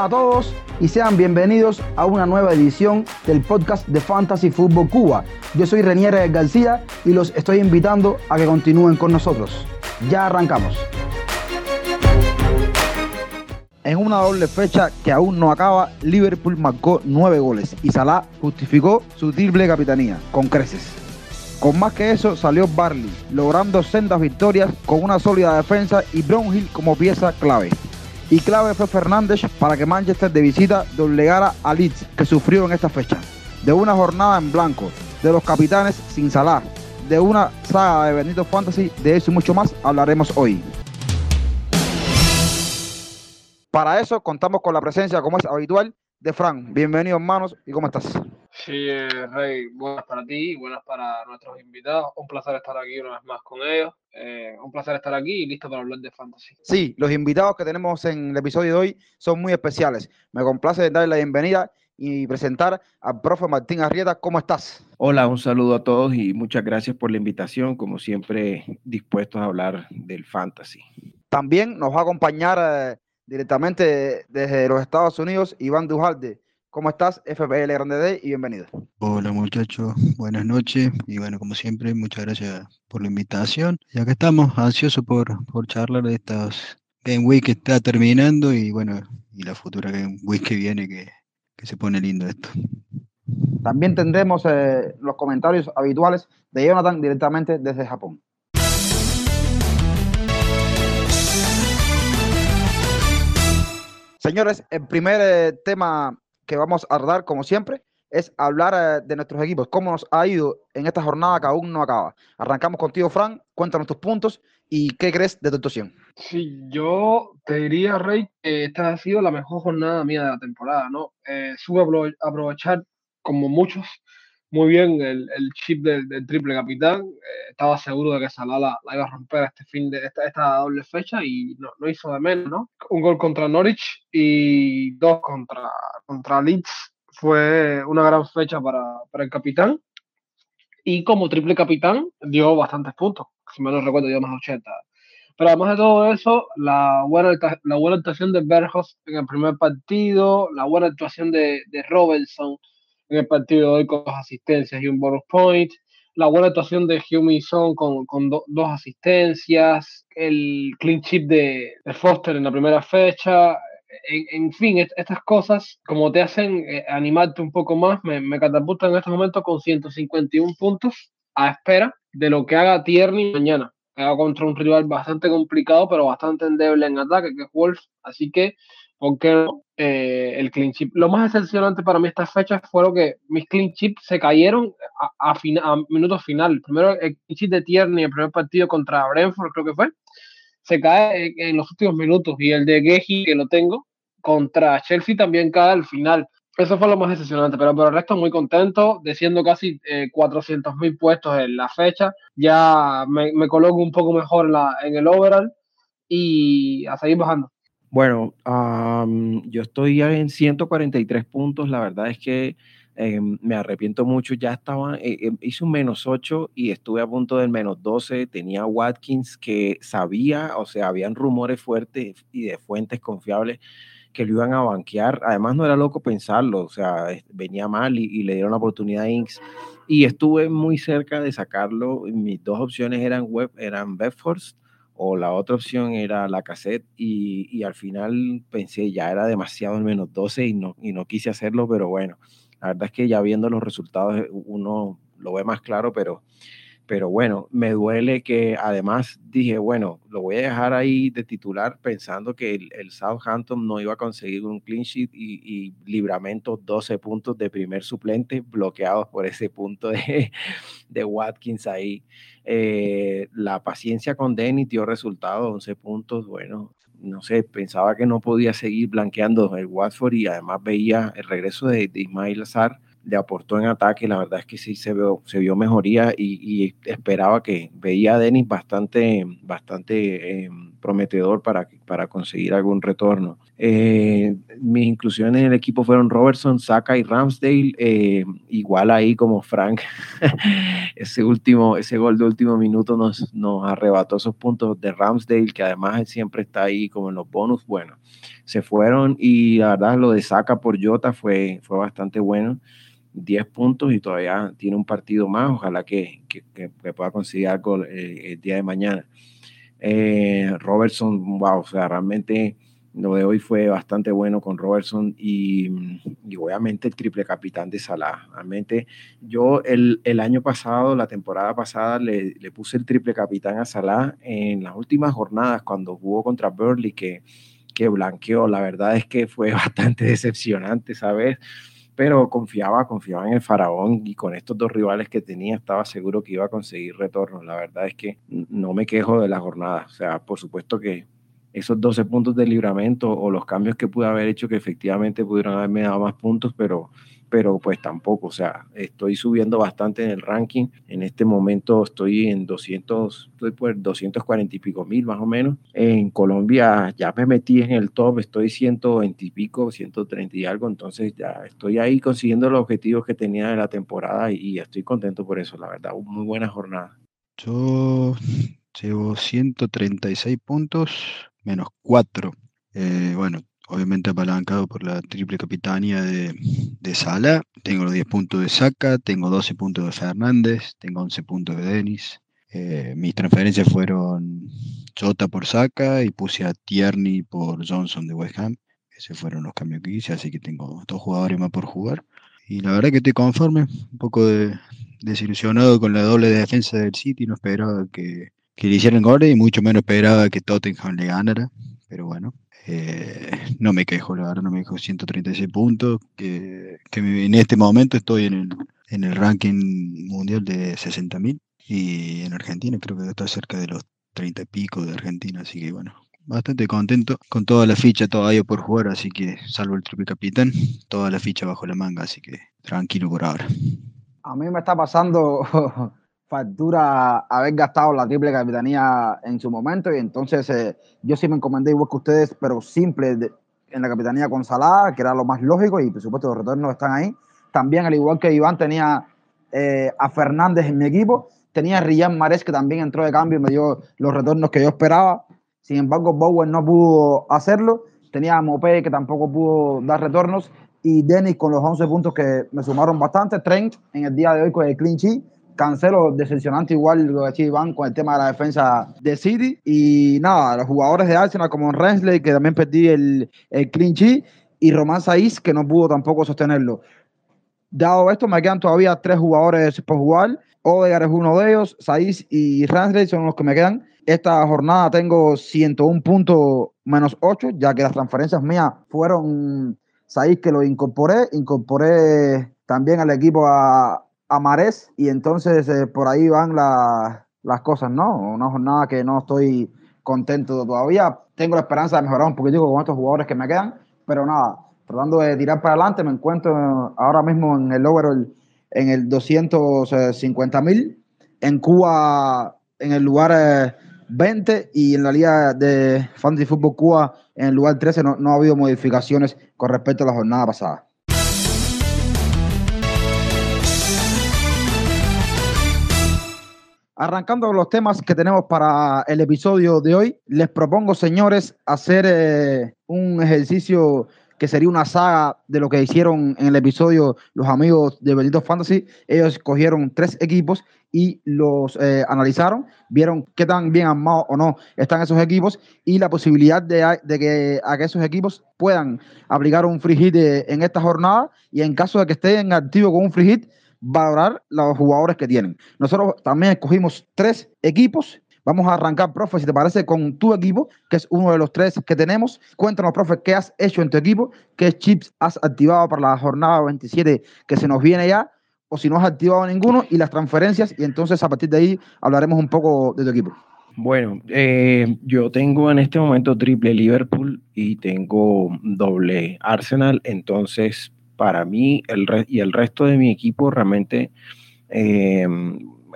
Hola a todos y sean bienvenidos a una nueva edición del podcast de Fantasy Football Cuba. Yo soy Renier García y los estoy invitando a que continúen con nosotros. Ya arrancamos. En una doble fecha que aún no acaba, Liverpool marcó nueve goles y Salah justificó su triple capitanía con creces. Con más que eso salió Barley, logrando sendas victorias con una sólida defensa y Brownhill como pieza clave. Y clave fue Fernández para que Manchester de visita doblegara a Leeds, que sufrió en esta fecha. De una jornada en blanco, de los capitanes sin Salah, de una saga de Benito Fantasy, de eso y mucho más hablaremos hoy. Para eso contamos con la presencia, como es habitual, de Fran. Bienvenido, hermanos, ¿y cómo estás? Sí, eh, Rey, buenas para ti, buenas para nuestros invitados. Un placer estar aquí una vez más con ellos. Eh, un placer estar aquí y listo para hablar de fantasy. Sí, los invitados que tenemos en el episodio de hoy son muy especiales. Me complace darle la bienvenida y presentar al profe Martín Arrieta. ¿Cómo estás? Hola, un saludo a todos y muchas gracias por la invitación. Como siempre, dispuestos a hablar del fantasy. También nos va a acompañar eh, directamente desde los Estados Unidos Iván Dujalde. ¿Cómo estás, FPL Grande D? Y bienvenido. Hola muchachos, buenas noches y bueno, como siempre, muchas gracias por la invitación. Ya que estamos ansiosos por, por charlar de estas Game Week que está terminando y bueno, y la futura Game Week que viene que, que se pone lindo esto. También tendremos eh, los comentarios habituales de Jonathan directamente desde Japón. Señores, el primer eh, tema que vamos a dar, como siempre, es hablar eh, de nuestros equipos, cómo nos ha ido en esta jornada que aún no acaba. Arrancamos contigo, Fran, cuéntanos tus puntos y qué crees de tu actuación. Sí, yo te diría, Rey, que esta ha sido la mejor jornada mía de la temporada, ¿no? Eh, supe aprovechar, como muchos, muy bien el, chip del, triple capitán. Eh, estaba seguro de que Salah la, iba a romper este fin de esta, esta doble fecha y no, no, hizo de menos, ¿no? Un gol contra Norwich y dos contra, contra Leeds. Fue una gran fecha para, para el capitán. Y como triple capitán dio bastantes puntos. Si me lo recuerdo, dio más 80. Pero además de todo eso, la buena, la buena actuación de Bergos en el primer partido, la buena actuación de, de Robinson en el partido de hoy con dos asistencias y un bonus point. La buena actuación de Hume Son con, con dos asistencias. El clean chip de, Foster en la primera fecha. En, fin, estas cosas, como te hacen eh, animarte un poco más, me, me catapultan en este momento con 151 puntos a espera de lo que haga Tierney mañana. Haga contra un rival bastante complicado, pero bastante endeble en ataque, que es Wolf. Así que porque eh, el clean chip. Lo más decepcionante para mí estas fechas fue que mis clean chips se cayeron a, a, minutos final. Primero el clean chip de Tierney, el primer partido contra Brentford, creo que fue, se cae en, los últimos minutos. Y el de Geji, que lo tengo, contra Chelsea también cae al final. Eso fue lo más decepcionante, pero por el resto muy contento, desciendo casi eh, 400 mil puestos en la fecha. Ya me, me coloco un poco mejor en, la, en el overall y a seguir bajando. Bueno, yo estoy en 143 puntos. La verdad es que em, me arrepiento mucho. Ya estaba, eh, em, hice un menos 8 y estuve a punto del menos 12. Tenía Watkins que sabía, o sea, habían rumores fuertes y de fuentes confiables que lo iban a banquear. Además, no era loco pensarlo, o sea, venía mal y, le dieron la oportunidad a Inks. Y estuve muy cerca de sacarlo. Mis dos opciones eran, web, eran Bedfords o la otra opción era la cassette y, y, al final pensé ya era demasiado el menos 12 y no, y no quise hacerlo, pero bueno, la verdad es que ya viendo los resultados eh, uno lo ve más claro, pero pero bueno, me duele que además dije, bueno, lo voy a dejar ahí de titular pensando que el, Southampton no iba a conseguir un clean sheet y, libramento 12 puntos de primer suplente bloqueados por ese punto de, de Watkins ahí. Eh, la paciencia con Denny dio resultado, 11 puntos, bueno, no sé, pensaba que no podía seguir blanqueando el Watford y además veía el regreso de, de Ismail Azar le aportó en ataque. La verdad es que sí se vio, se vio mejoría y, esperaba que veía a Denis bastante, bastante eh, prometedor para, para conseguir algún retorno. Eh, mis inclusiones en el equipo fueron Robertson, Saka y Ramsdale, eh, igual ahí como Frank. ese último, ese gol de último minuto nos, nos arrebató esos puntos de Ramsdale, que además siempre está ahí como en los bonus. Bueno, se fueron y la verdad lo de Saka por Jota fue, fue bastante bueno. 10 puntos y todavía tiene un partido más. Ojalá que, que, pueda conseguir algo eh, el día de mañana. Robertson, wow, o sea, realmente lo de hoy fue bastante bueno con Robertson y, obviamente el triple capitán de Salah. Realmente yo el, el año pasado, la temporada pasada, le, le, puse el triple capitán a Salah en las últimas jornadas cuando jugó contra Burley que, que blanqueó. La verdad es que fue bastante decepcionante, ¿sabes? Pero confiaba, confiaba en el faraón y con estos dos rivales que tenía estaba seguro que iba a conseguir retorno. La verdad es que no me quejo de la jornada. O sea, por supuesto que esos 12 puntos de libramento o los cambios que pude haber hecho que efectivamente pudieron haberme dado más puntos, pero, pero pues tampoco, o sea, estoy subiendo bastante en el ranking. En este momento estoy en 200, estoy por 240 y pico mil más o menos. En Colombia ya me metí en el top, estoy 120 y pico, 130 y algo, entonces ya estoy ahí consiguiendo los objetivos que tenía de la temporada y, estoy contento por eso, la verdad, muy buena jornada. Yo llevo 136 puntos, menos 4. Eh, bueno, obviamente apalancado por la triple capitanía de, de Sala. Tengo los 10 puntos de Saca, tengo 12 puntos de Fernández, tengo 11 puntos de Denis. Eh, mis transferencias fueron Jota por Saca y puse a Tierney por Johnson de West Ham. Esos fueron los cambios que hice, así que tengo dos jugadores más por jugar. Y la verdad que estoy conforme, un poco de, desilusionado con la doble defensa del City, no esperaba que, que le hicieran goles y mucho menos esperaba que Tottenham le ganara. Pero bueno, eh, no me quejo, la verdad, no me quejo. 136 puntos, que, que en este momento estoy en el, en el ranking mundial de 60.000 y en Argentina creo que está cerca de los 30 y pico de Argentina, así que bueno, bastante contento con toda la ficha todavía por jugar, así que salvo el triple capitán, toda la ficha bajo la manga, así que tranquilo por ahora. A mí me está pasando factura haber gastado la triple capitanía en su momento y entonces eh, yo sí me encomendé igual que ustedes, pero simple en la capitanía con Salah, que era lo más lógico y por supuesto los retornos están ahí. También, al igual que Iván, tenía eh, a Fernández en mi equipo, tenía a Riyad Mares que también entró de cambio y me dio los retornos que yo esperaba. Sin embargo, Bowen no pudo hacerlo. Tenía a Mopé que tampoco pudo dar retornos y Dennis con los 11 puntos que me sumaron bastante. Trent en el día de hoy con el clean sheet Cancelo decepcionante igual lo decía Iván con el tema de la defensa de City y nada, los jugadores de Arsenal como Rensley que también perdí el, el sheet y Román Saiz que no pudo tampoco sostenerlo. Dado esto, me quedan todavía tres jugadores por jugar. Odegaard es uno de ellos, Saiz y Rensley son los que me quedan. Esta jornada tengo 101 puntos menos 8, ya que las transferencias mías fueron Saiz que lo incorporé. Incorporé también al equipo a, a y entonces eh, por ahí van las cosas, ¿no? Una jornada que no estoy contento todavía. Tengo la esperanza de mejorar un poquitico con estos jugadores que me quedan, pero nada, tratando de tirar para adelante, me encuentro ahora mismo en el overall en el 250 mil, en Cuba en el lugar 20 eh, y en la liga de Fantasy Football Cuba en el lugar 13 no, no ha habido modificaciones con respecto a la jornada pasada. Arrancando los temas que tenemos para el episodio de hoy, les propongo, señores, hacer eh, un ejercicio que sería una saga de lo que hicieron en el episodio los amigos de Bendito Fantasy. Ellos cogieron tres equipos y los eh, analizaron, vieron qué tan bien armados o no están esos equipos y la posibilidad de, que, a que esos equipos puedan aplicar un free hit eh, en esta jornada y en caso de que estén activos con un free hit, valorar los jugadores que tienen. Nosotros también escogimos tres equipos. Vamos a arrancar, profe, si te parece, con tu equipo, que es uno de los tres que tenemos. Cuéntanos, profe, qué has hecho en tu equipo, qué chips has activado para la jornada 27 que se nos viene ya, o si no has activado ninguno, y las transferencias, y entonces a partir de ahí hablaremos un poco de tu equipo. Bueno, eh, yo tengo en este momento triple Liverpool y tengo doble Arsenal, entonces para mí el y el resto de mi equipo realmente eh,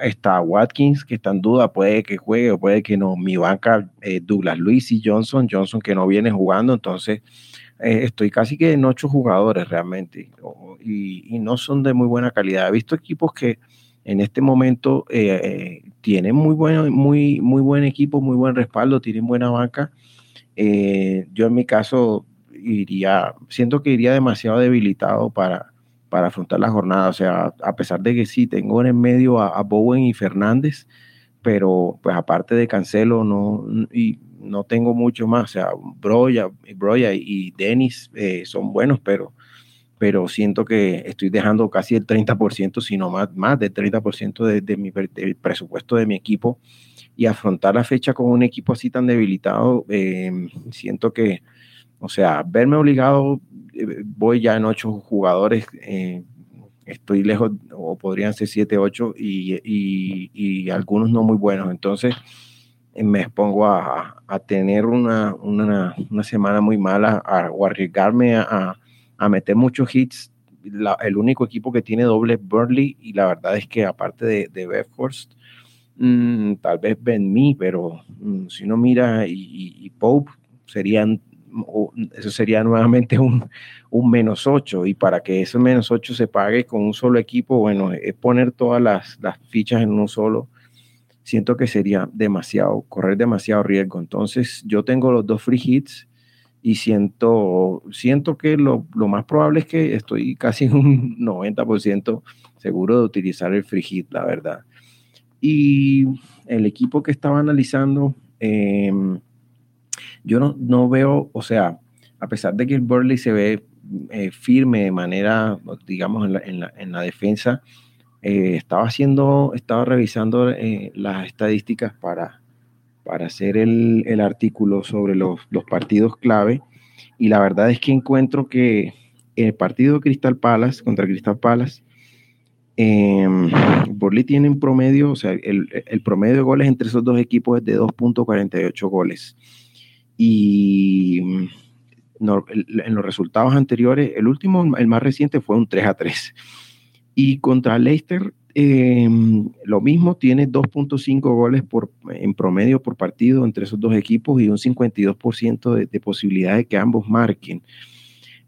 está Watkins, que está en duda, puede que juegue o puede que no. Mi banca, eh, Douglas Luis y Johnson, Johnson que no viene jugando, entonces eh, estoy casi que en ocho jugadores realmente y, no son de muy buena calidad. He visto equipos que en este momento tienen muy buen, muy, muy buen equipo, muy buen respaldo, tienen buena banca. yo en mi caso iría, siento que iría demasiado debilitado para, para afrontar la jornada. O sea, a pesar de que sí, tengo en medio a, Bowen y Fernández, pero pues aparte de Cancelo, no, y no tengo mucho más. O sea, Broya, Broya y Denis eh, son buenos, pero, pero siento que estoy dejando casi el 30%, sino más, más del 30% de, de mi del presupuesto de mi equipo. Y afrontar la fecha con un equipo así tan debilitado, eh, siento que, o sea, verme obligado eh, voy ya en ocho jugadores, eh, estoy lejos, o podrían ser siete, ocho, y, algunos no muy buenos. Entonces, eh, me expongo a, tener una, una, semana muy mala a, o arriesgarme a, a, meter muchos hits. el único equipo que tiene doble Burnley, y la verdad es que aparte de, de Bedford, mm, tal vez Ben Me, pero mm, si uno mira y Pope serían eso sería nuevamente un, un menos 8 y para que ese menos 8 se pague con un solo equipo, bueno, es poner todas las, las fichas en un solo, siento que sería demasiado, correr demasiado riesgo. Entonces yo tengo los dos free hits y siento, siento que lo, lo más probable es que estoy casi un 90% seguro de utilizar el free hit, la verdad. Y el equipo que estaba analizando, eh, yo no, no veo, o sea, a pesar de que el Burley se ve eh, firme de manera, digamos, en la, en la, en la defensa, eh, estaba haciendo, estaba revisando eh, las estadísticas para, para hacer el, el artículo sobre los, los, partidos clave. Y la verdad es que encuentro que el partido Crystal Palace contra Crystal Palace, eh, tiene un promedio, o sea, el, el promedio de goles entre esos dos equipos es de 2.48 goles y mm, en los resultados anteriores, el último, el más reciente fue un 3 a 3. Y contra Leicester, em, lo mismo, tiene 2.5 goles por, en promedio por partido entre esos dos equipos y un 52% de, de posibilidad de que ambos marquen.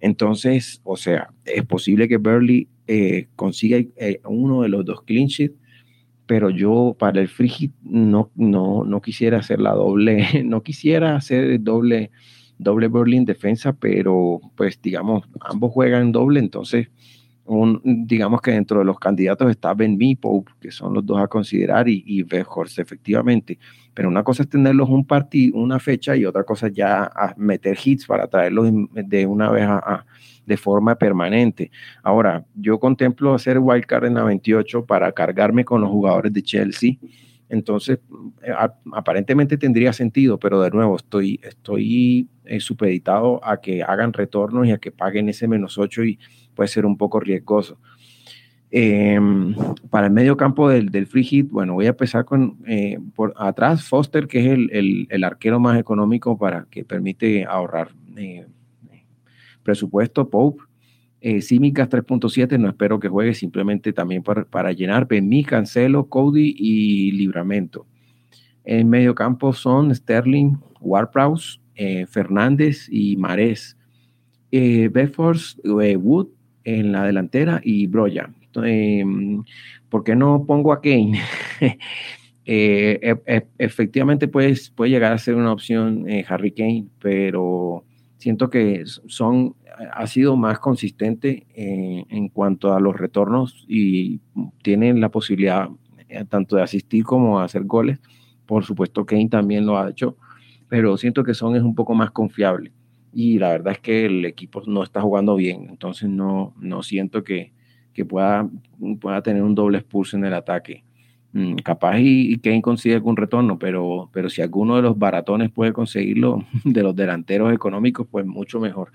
Entonces, o sea, es posible que Burley eh, consiga eh, uno de los dos clean sheets pero yo para el free no, no, no quisiera hacer la doble, no quisiera hacer doble, doble Berlin defensa, pero pues digamos, ambos juegan doble, entonces un, digamos que dentro de los candidatos está Ben Pope, que son los dos a considerar, y, y efectivamente. Pero una cosa es tenerlos un partido, una fecha, y otra cosa ya meter hits para traerlos de una vez a, de forma permanente. Ahora, yo contemplo hacer wildcard en la 28 para cargarme con los jugadores de Chelsea. Entonces, eh, aparentemente tendría sentido, pero de nuevo, estoy, estoy eh, supeditado a que hagan retornos y a que paguen ese menos 8 y puede ser un poco riesgoso. Em, para el medio campo del, del, free hit, bueno, voy a empezar con eh, por atrás Foster, que es el, el, el, arquero más económico para que permite ahorrar presupuesto Pope. Eh, 3.7, no espero que juegue, simplemente también para, para llenar. Benmi, Cancelo, Cody y Libramento. En medio campo son Sterling, Warpraus, eh, Fernández y Marés. Eh, eh, Wood en la delantera y Broya. Em, ¿Por qué no pongo a Kane? Eh, e, e, efectivamente puede, puede llegar a ser una opción eh, Harry Kane, pero siento que son, ha sido más consistente eh, en cuanto a los retornos y tienen la posibilidad eh, tanto de asistir como de hacer goles. Por supuesto, Kane también lo ha hecho, pero siento que Son es un poco más confiable. Y la verdad es que el equipo no está jugando bien, entonces no, no siento que, que pueda, pueda tener un doble expulso en el ataque. Mm, capaz y, Kane consigue algún retorno, pero, pero si alguno de los baratones puede conseguirlo, de los delanteros económicos, pues mucho mejor.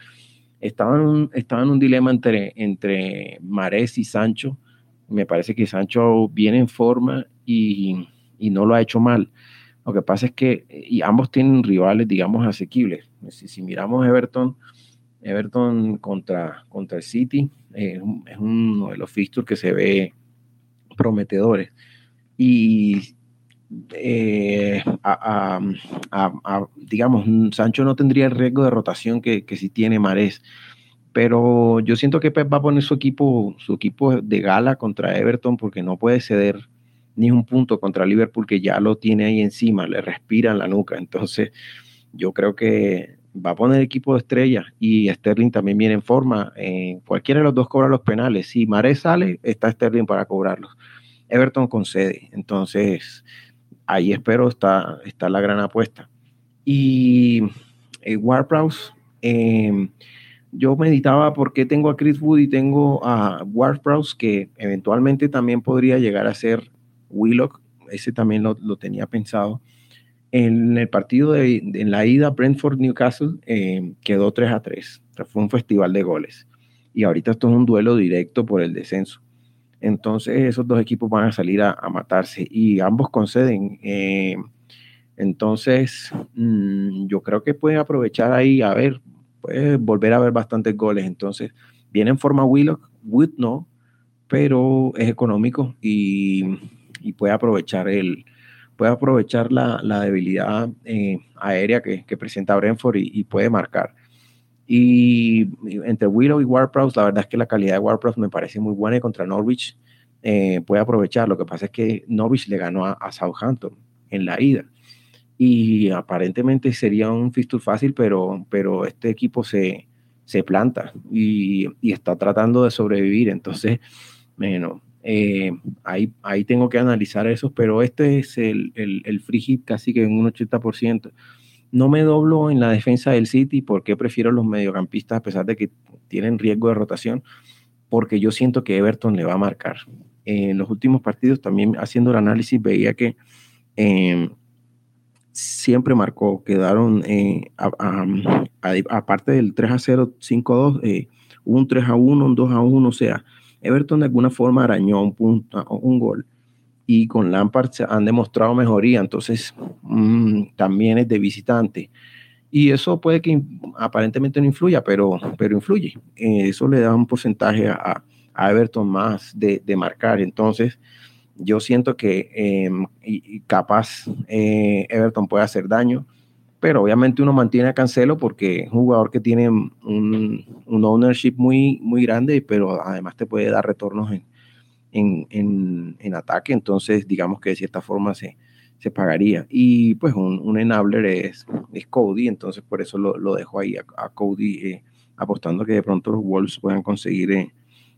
Estaba en un, dilema entre, entre Marés y Sancho. Me parece que Sancho viene en forma y, y no lo ha hecho mal. Lo que pasa es que y ambos tienen rivales, digamos, asequibles. Si, si miramos Everton, Everton contra, contra el City es uno de los fixtures que se ve prometedores. Y eh, digamos, Sancho no tendría el riesgo de rotación que, que si tiene Marés. Pero yo siento que Pep va a poner su equipo, su equipo de gala contra Everton porque no puede ceder ni un punto contra Liverpool que ya lo tiene ahí encima, le respira en la nuca. Entonces, yo creo que va a poner equipo de estrella y Sterling también viene en forma. Eh, cualquiera de los dos cobra los penales. Si Maré sale, está Sterling para cobrarlos. Everton concede. Entonces, ahí espero está, está la gran apuesta. Y eh, Warprowse, em, yo meditaba por qué tengo a Chris Wood y tengo a Warprowse, que eventualmente también podría llegar a ser Willock. Ese también lo, lo tenía pensado en el partido de, en la ida Brentford-Newcastle eh, quedó 3 a 3. fue un festival de goles. Y ahorita esto es un duelo directo por el descenso. Entonces esos dos equipos van a salir a, matarse y ambos conceden. Eh, entonces mm, yo creo que puede aprovechar ahí, a ver, puede volver a ver bastantes goles. Entonces viene en forma Willock, Wood no, pero es económico y, y puede aprovechar el, puede aprovechar la, debilidad eh, aérea que, presenta Brentford y, puede marcar. Y entre Willow y Warprowse, la verdad es que la calidad de Warprowse me parece muy buena y contra Norwich eh, puede aprovechar. Lo que pasa es que Norwich le ganó a, Southampton en la ida. Y aparentemente sería un fixture fácil, pero, pero este equipo se, se planta y, y, está tratando de sobrevivir. Entonces, bueno, eh, ahí, ahí tengo que analizar eso, pero este es el, el, el free hit casi que en un 80%. No me doblo en la defensa del City porque prefiero los mediocampistas a pesar de que tienen riesgo de rotación, porque yo siento que Everton le va a marcar. En los últimos partidos también haciendo el análisis veía que em, siempre marcó, quedaron eh, aparte del 3 a 0, 5 a 2, eh, un 3 a 1, un 2 a 1, o sea, Everton de alguna forma arañó un, punto, un gol y con Lampard han demostrado mejoría, entonces mm, también es de visitante. Y eso puede que aparentemente no influya, pero, pero influye. Eh, eso le da un porcentaje a, Everton más de, marcar. Entonces, yo siento que em, capaz eh, Everton puede hacer daño pero obviamente uno mantiene a Cancelo porque es un jugador que tiene un, un ownership muy, muy grande, pero además te puede dar retornos en, en, en, ataque, entonces digamos que de cierta forma se, se pagaría. Y pues un, un enabler es, es, Cody, entonces por eso lo, lo dejo ahí a, Cody eh, apostando que de pronto los Wolves puedan conseguir, eh,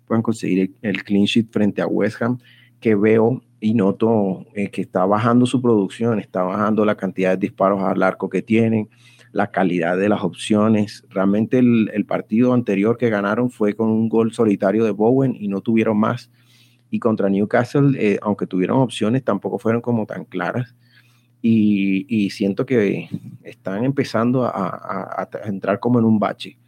puedan conseguir el clean sheet frente a West Ham, que veo y noto eh, que está bajando su producción, está bajando la cantidad de disparos al arco que tienen, la calidad de las opciones. Realmente el, partido anterior que ganaron fue con un gol solitario de Bowen y no tuvieron más. Y contra Newcastle, eh, aunque tuvieron opciones, tampoco fueron como tan claras. Y, siento que están empezando a, entrar como en un bache.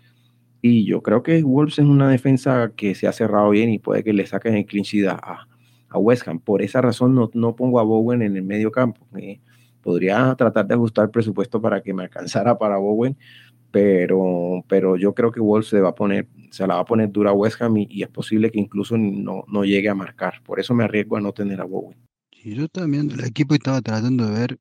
Y yo creo que Wolves es una defensa que se ha cerrado bien y puede que le saquen el clean a, a West Ham. Por esa razón no, no pongo a Bowen en el medio campo. Eh, podría tratar de ajustar el presupuesto para que me alcanzara para Bowen, pero, pero yo creo que Wolves se va a poner, se la va a poner dura West Ham y, es posible que incluso no, no, llegue a marcar. Por eso me arriesgo a no tener a Bowen. Y yo también el equipo estaba tratando de ver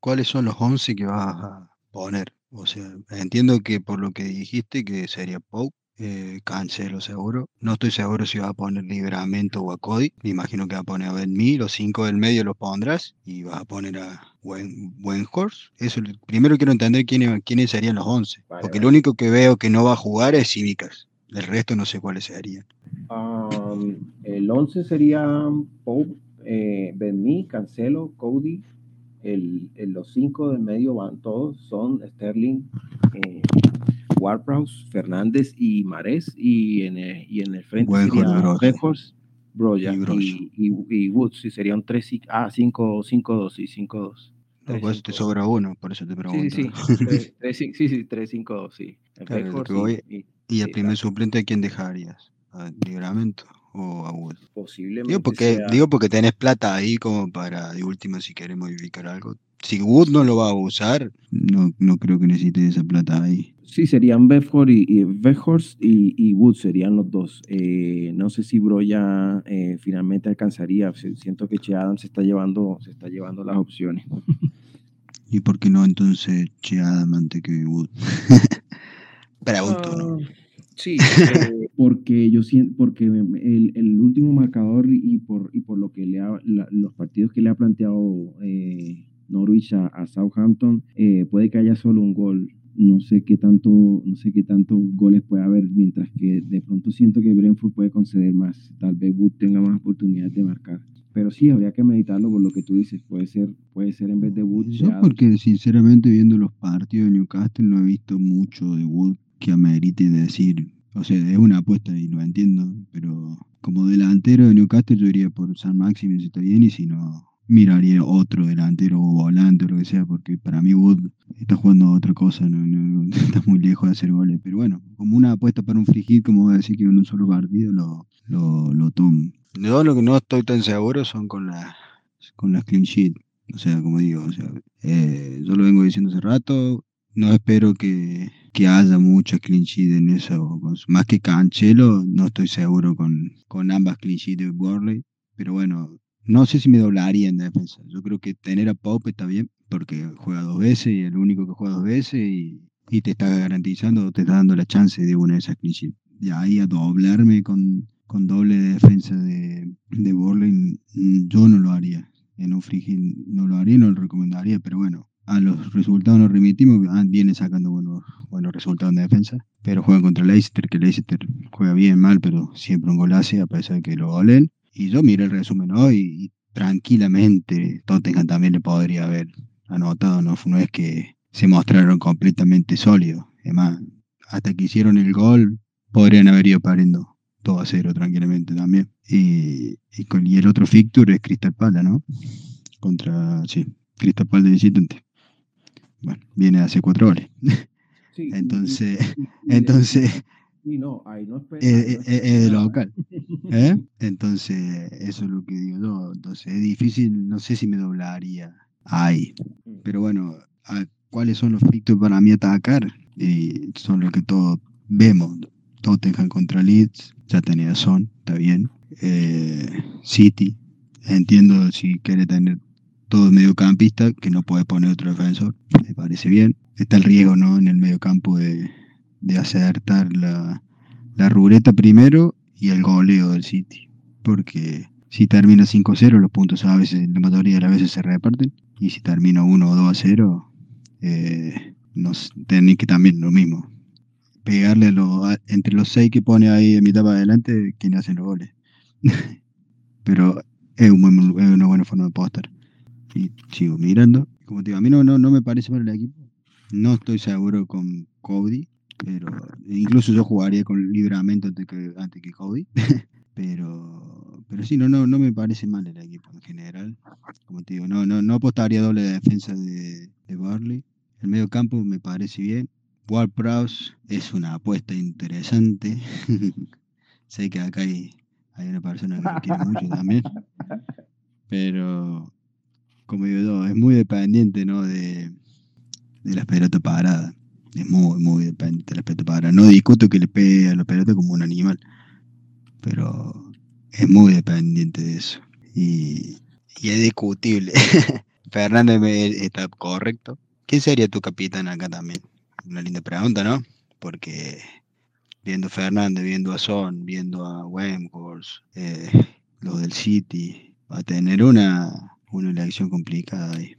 cuáles son los 11 que vas a poner. O sea, entiendo que por lo que dijiste que sería Pope, eh, cancelo seguro. No estoy seguro si va a poner Libramento o a Cody. Me imagino que va a poner a Ben los cinco del medio los pondrás y vas a poner a Buen, Horse. Eso, primero quiero entender quiénes, quiénes serían los 11. porque el único que veo que no va a jugar es Cívicas. El resto no sé cuáles serían. el 11 sería Pope, eh, Ben Cancelo, Cody. El, los cinco del medio van todos, son Sterling, eh, Warbrowse, Fernández y Marés, y en el, y en el frente Broja y, y, Woods, y sería un 3, ah, 5, 5, 2, y 5, 2. No, pues te sobra uno, por eso te pregunto. Sí, sí, 3, sí, sí, 3, 5, 2, sí. Claro, y, y, el primer suplente, ¿a quién dejarías? ¿A Libramento? o a Wood? Posiblemente. Digo porque, sea- digo porque tenés plata ahí como para, de última, si querés modificar algo. Si Wood no lo va a usar, no, no creo que necesite esa plata ahí. Sí, serían Bedford y, y y, y Wood serían los dos. Eh, no sé si Broya eh, finalmente alcanzaría. Si- Siento que Che Adams se está llevando, se está llevando las opciones. ¿Y por qué no entonces Che Adam antes que Wood? Pregunto, ¿no? Ah, Sí, eh, porque yo siento, porque el, el último marcador y por, y por lo que le ha, la- los partidos que le ha planteado eh, Norwich a, a Southampton, eh, puede que haya solo un gol. No sé qué tanto, no sé qué tantos goles puede haber, mientras que de pronto siento que Brentford puede conceder más. Tal vez Wood tenga más oportunidades de marcar. Pero sí, habría que meditarlo por lo que tú dices. Puede ser, puede ser en vez de Wood. Yo porque sinceramente viendo los partidos de Newcastle no he visto mucho de Wood que amerite decir, o sea, es una apuesta y lo entiendo, pero como delantero de Newcastle yo iría por San Máximo si está bien y si no miraría otro delantero o volante o lo que sea, porque para mí Wood está jugando otra cosa, no, está muy lejos de hacer goles, pero bueno, como una apuesta para un free hit, como voy a decir que en un solo partido lo, lo, lo tomo. Yo lo que no estoy tan seguro son con las con las clean sheet. O sea, como digo, o sea, eh, yo lo vengo diciendo hace rato, no espero que, que haya mucha clean sheet en eso. Más que Cancelo, no estoy seguro con, con ambas clean sheet de Burley. Pero bueno, no sé si me doblaría en defensa. Yo creo que tener a Pope está bien, porque juega dos veces y el único que juega dos veces y, y te está garantizando, te está dando la chance de una de esas sheet. Y ahí a doblarme con, con doble de defensa de, de mm, yo no lo haría en un hit no lo haría, no lo recomendaría, pero bueno, a los resultados nos remitimos, ah, viene sacando buenos, buenos resultados en defensa, pero juegan contra Leicester, que Leicester juega bien, mal, pero siempre un gol hace, a pesar de que lo golen, y yo miré el resumen hoy y tranquilamente Tottenham también le podría haber anotado, no, no es que se mostraron completamente sólidos, además, hasta que hicieron el gol, podrían haber ido pariendo 2 a 0 tranquilamente también. Y, y, con, y el otro fixture es Crystal Palace, ¿no? Contra, sí, Crystal Palace de visitante. Bueno, viene a hacer cuatro. Sí, y- Entonces, entonces, sí, no, ahí no espera- local. Entonces, eso es lo que digo yo. Entonces, es difícil, no sé si me doblaría ahí. Pero bueno, ¿cuáles son los fixtures para mí atacar? Y son los que todos vemos. Tottenham contra Leeds, ya tenía Son, está bien. Eh, City, entiendo si quiere tener todo mediocampista, que no puede poner otro defensor, me parece bien. Está el riesgo, ¿no? En el mediocampo de, de acertar la, la ruleta primero y el goleo del City. Porque si termina 5-0, los puntos a veces, la mayoría de las veces se reparten. Y si termina 1 o 2 a 0, eh, nos, que también lo mismo. Pegarle a- entre los 6 que pone ahí en mitad para adelante, quienes hacen los goles. Pero es, un buen- es una buena forma de apostar. Y sigo mirando. Como te digo, a mí no, no, no me parece mal el equipo. No estoy seguro con Cody, pero incluso yo jugaría con libramento antes que, antes que Cody. pero, pero sí, no, no, no me parece mal el equipo en general. Como te digo, no, no, no apostaría doble de defensa de, de Barley. El medio campo me parece bien. Ward Prowse es una apuesta interesante. sé que acá hay, hay una persona que lo quiere mucho también. Pero, como digo yo, es muy dependiente ¿no? de, de las pelotas paradas. Es muy, muy dependiente de las pelotas paradas. No discuto que le pegue a la pelota como un animal, pero es muy dependiente de eso. Y, y es discutible. Fernández está correcto. ¿Quién sería tu capitán acá también? Una linda pregunta, ¿no? Porque viendo Fernández, viendo a Son, viendo a Wemhorst, eh, los del City, va a tener una, una elección complicada ahí.